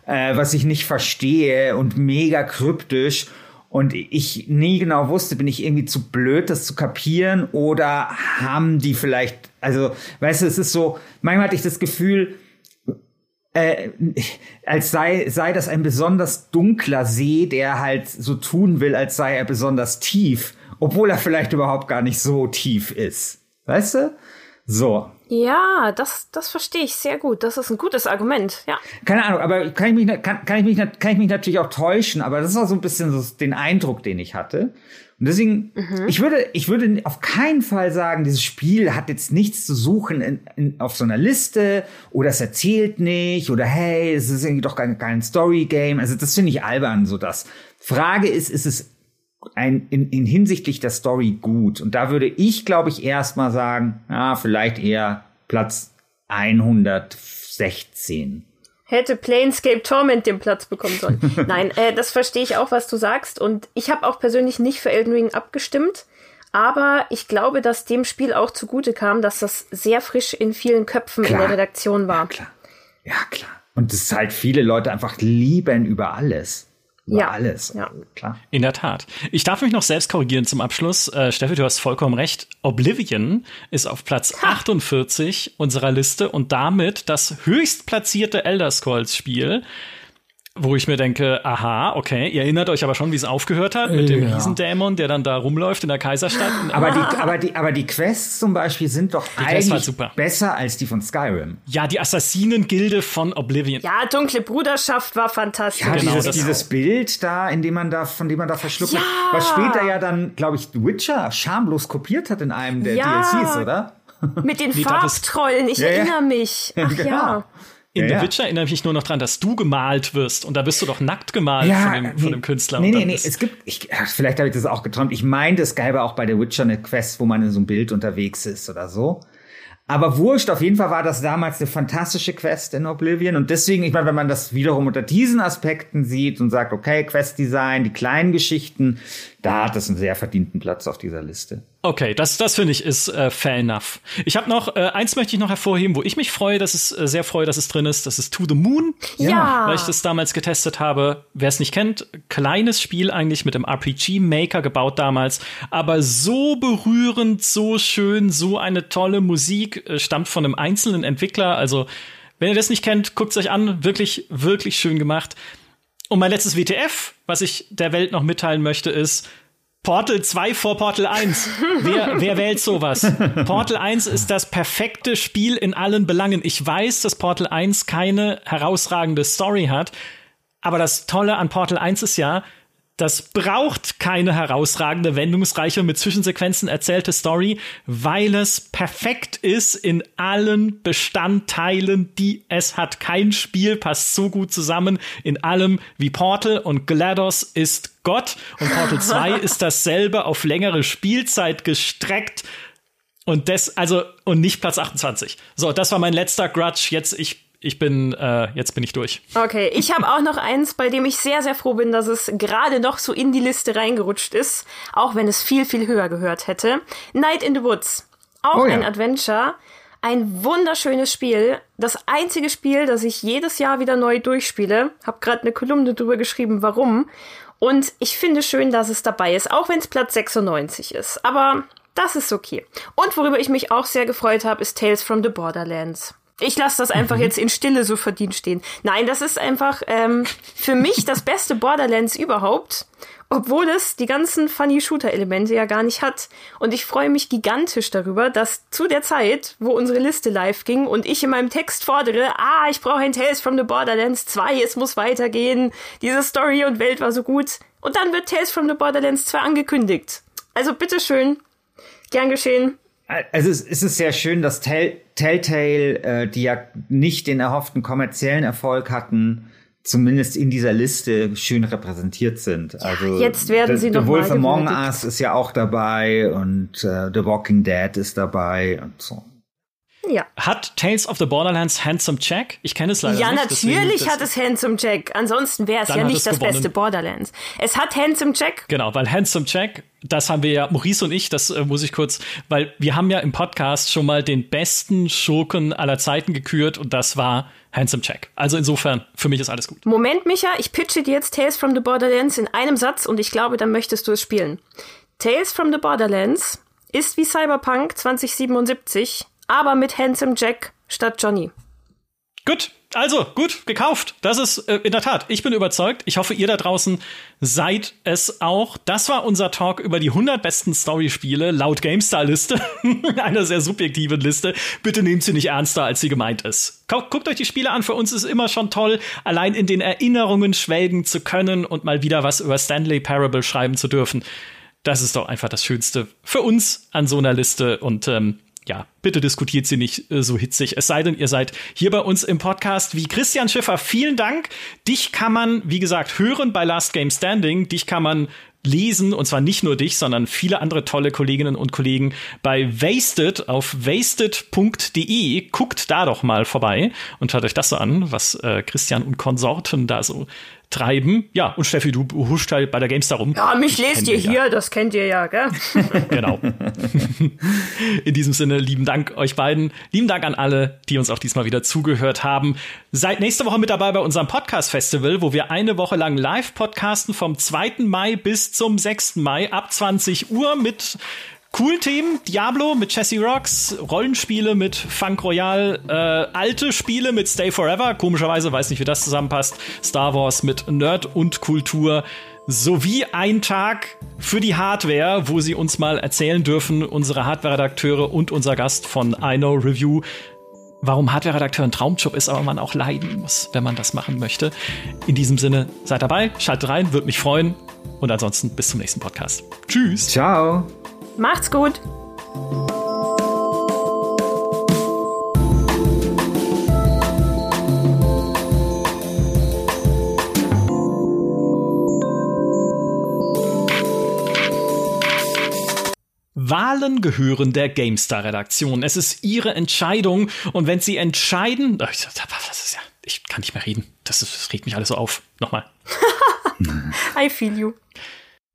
äh, was ich nicht verstehe und mega kryptisch und ich nie genau wusste, bin ich irgendwie zu blöd, das zu kapieren oder haben die vielleicht, also, weißt du, es ist so, manchmal hatte ich das Gefühl, äh, als sei, sei das ein besonders dunkler See, der halt so tun will, als sei er besonders tief, obwohl er vielleicht überhaupt gar nicht so tief ist. Weißt du? So.
Ja, das, das verstehe ich sehr gut. Das ist ein gutes Argument, ja.
Keine Ahnung, aber kann ich mich, kann, kann ich mich, kann ich mich natürlich auch täuschen, aber das war so ein bisschen so den Eindruck, den ich hatte. Und deswegen, mhm. ich würde, ich würde auf keinen Fall sagen, dieses Spiel hat jetzt nichts zu suchen in, in, auf so einer Liste oder es erzählt nicht oder hey, es ist irgendwie doch kein, kein Story-Game. Also das finde ich albern, so das. Frage ist, ist es ein, in, in hinsichtlich der Story gut. Und da würde ich, glaube ich, erstmal sagen, ja, vielleicht eher Platz 116.
Hätte Planescape Torment den Platz bekommen sollen. Nein, äh, das verstehe ich auch, was du sagst. Und ich habe auch persönlich nicht für Elden Ring abgestimmt. Aber ich glaube, dass dem Spiel auch zugute kam, dass das sehr frisch in vielen Köpfen klar. in der Redaktion war.
Ja, klar. Ja, klar. Und es halt viele Leute einfach lieben über alles
ja.
alles.
Ja.
Klar.
In der Tat. Ich darf mich noch selbst korrigieren zum Abschluss. Äh, Steffi, du hast vollkommen recht. Oblivion ist auf Platz ha. 48 unserer Liste und damit das höchst platzierte Elder Scrolls Spiel wo ich mir denke, aha, okay, ihr erinnert euch aber schon, wie es aufgehört hat mit dem ja. Riesendämon, der dann da rumläuft in der Kaiserstadt.
aber die, aber die, aber die Quests zum Beispiel sind doch die eigentlich besser als die von Skyrim.
Ja, die Assassinengilde von Oblivion.
Ja, dunkle Bruderschaft war fantastisch.
Ja, genau, dieses, dieses Bild da, in dem man da, von dem man da verschluckt ja. was später ja dann, glaube ich, Witcher schamlos kopiert hat in einem der ja. DLCs, oder?
Mit den Farbtrollen, ich erinnere mich. Ach genau. ja.
In ja, The Witcher erinnere ich mich nur noch dran, dass du gemalt wirst. Und da wirst du doch nackt gemalt ja, von, dem, nee, von dem Künstler.
Nee, nee, nee. Es gibt, ich, ach, vielleicht habe ich das auch geträumt. Ich meinte, es gäbe auch bei The Witcher eine Quest, wo man in so einem Bild unterwegs ist oder so. Aber wurscht, auf jeden Fall war das damals eine fantastische Quest in Oblivion. Und deswegen, ich meine, wenn man das wiederum unter diesen Aspekten sieht und sagt, okay, Quest-Design, die kleinen Geschichten, da hat es einen sehr verdienten Platz auf dieser Liste.
Okay, das, das finde ich ist äh, fair enough. Ich habe noch, äh, eins möchte ich noch hervorheben, wo ich mich freue, dass es äh, sehr freue, dass es drin ist. Das ist To the Moon.
Ja.
Weil ich das damals getestet habe. Wer es nicht kennt, kleines Spiel eigentlich mit dem RPG-Maker gebaut damals. Aber so berührend, so schön, so eine tolle Musik, äh, stammt von einem einzelnen Entwickler. Also, wenn ihr das nicht kennt, guckt es euch an. Wirklich, wirklich schön gemacht. Und mein letztes WTF, was ich der Welt noch mitteilen möchte, ist, Portal 2 vor Portal 1. Wer, wer wählt sowas? Portal 1 ist das perfekte Spiel in allen Belangen. Ich weiß, dass Portal 1 keine herausragende Story hat, aber das Tolle an Portal 1 ist ja, das braucht keine herausragende, wendungsreiche, mit Zwischensequenzen erzählte Story, weil es perfekt ist in allen Bestandteilen, die es hat. Kein Spiel passt so gut zusammen in allem wie Portal und GLaDOS ist Gott und Portal 2 ist dasselbe auf längere Spielzeit gestreckt. Und das, also, und nicht Platz 28. So, das war mein letzter Grudge. Jetzt, ich ich bin, äh, jetzt bin ich durch.
Okay, ich habe auch noch eins, bei dem ich sehr, sehr froh bin, dass es gerade noch so in die Liste reingerutscht ist, auch wenn es viel, viel höher gehört hätte. Night in the Woods. Auch
Oh ja.
ein Adventure. Ein wunderschönes Spiel. Das einzige Spiel, das ich jedes Jahr wieder neu durchspiele. Hab gerade eine Kolumne drüber geschrieben, warum. Und ich finde schön, dass es dabei ist, auch wenn es Platz 96 ist. Aber das ist okay. Und worüber ich mich auch sehr gefreut habe, ist Tales from the Borderlands. Ich lasse das einfach jetzt in Stille so verdient stehen. Nein, das ist einfach ähm, für mich das beste Borderlands überhaupt, obwohl es die ganzen funny Shooter-Elemente ja gar nicht hat. Und ich freue mich gigantisch darüber, dass zu der Zeit, wo unsere Liste live ging und ich in meinem Text fordere, ah, ich brauche ein Tales from the Borderlands 2, es muss weitergehen, diese Story und Welt war so gut. Und dann wird Tales from the Borderlands 2 angekündigt. Also bitteschön, gern geschehen.
Also es es ist sehr schön, dass Tell Telltale, äh, die ja nicht den erhofften kommerziellen Erfolg hatten, zumindest in dieser Liste schön repräsentiert sind. Also
jetzt werden
The-
sie
The
noch
Wolf
mal
Among. Us ist ja auch dabei und äh, The Walking Dead ist dabei und so.
Ja.
Hat Tales of the Borderlands Handsome Jack? Ich kenne es leider
Ja,
nicht. deswegen
natürlich hat es Handsome Jack. Ansonsten wäre es ja nicht das
gewonnen.
beste Borderlands. Es hat Handsome Jack.
Genau, weil Handsome Jack, das haben wir ja, Maurice und ich, das äh, muss ich kurz, weil wir haben ja im Podcast schon mal den besten Schurken aller Zeiten gekürt und das war Handsome Jack. Also insofern, für mich ist alles gut.
Moment, Micha, ich pitche dir jetzt Tales from the Borderlands in einem Satz und ich glaube, dann möchtest du es spielen. Tales from the Borderlands ist wie Cyberpunk 2077, aber mit Handsome Jack statt Johnny.
Gut, also gut, gekauft. Das ist äh, in der Tat. Ich bin überzeugt. Ich hoffe, ihr da draußen seid es auch. Das war unser Talk über die 100 besten Story-Spiele laut GameStar-Liste. Einer sehr subjektiven Liste. Bitte nehmt sie nicht ernster, als sie gemeint ist. Guckt, euch die Spiele an. Für uns ist immer schon toll, allein in den Erinnerungen schwelgen zu können und mal wieder was über Stanley Parable schreiben zu dürfen. Das ist doch einfach das Schönste für uns an so einer Liste. Und ähm, ja, bitte diskutiert sie nicht äh, so hitzig. Es sei denn, ihr seid hier bei uns im Podcast wie Christian Schiffer. Vielen Dank. Dich kann man, wie gesagt, hören bei Last Game Standing. Dich kann man lesen, und zwar nicht nur dich, sondern viele andere tolle Kolleginnen und Kollegen bei Wasted auf wasted.de. Guckt da doch mal vorbei und schaut euch das so an, was äh, Christian und Konsorten da so treiben. Ja, und Steffi, du huscht halt bei der GameStar rum.
Ja, mich
Ich
lest ihr
dich ja.
hier, das kennt ihr ja, gell?
Genau. In diesem Sinne, lieben Dank euch beiden. Lieben Dank an alle, die uns auch diesmal wieder zugehört haben. Seid nächste Woche mit dabei bei unserem Podcast-Festival, wo wir eine Woche lang live podcasten vom 2. Mai bis zum 6. Mai ab 20 Uhr mit coolen Themen. Diablo mit Jesse Rocks, Rollenspiele mit Funk Royale, äh, alte Spiele mit Stay Forever. Komischerweise weiß nicht, wie das zusammenpasst. Star Wars mit Nerd und Kultur sowie ein Tag für die Hardware, wo sie uns mal erzählen dürfen, unsere Hardware-Redakteure und unser Gast von I Know Review, warum Hardware-Redakteur ein Traumjob ist, aber man auch leiden muss, wenn man das machen möchte. In diesem Sinne, seid dabei, schaltet rein, würde mich freuen. Und ansonsten bis zum nächsten Podcast. Tschüss.
Ciao.
Macht's gut.
Wahlen gehören der GameStar-Redaktion. Es ist ihre Entscheidung. Und wenn sie entscheiden. Das ist ja, ich kann nicht mehr reden. Das, ist, das regt mich alles so auf. Nochmal.
I feel you.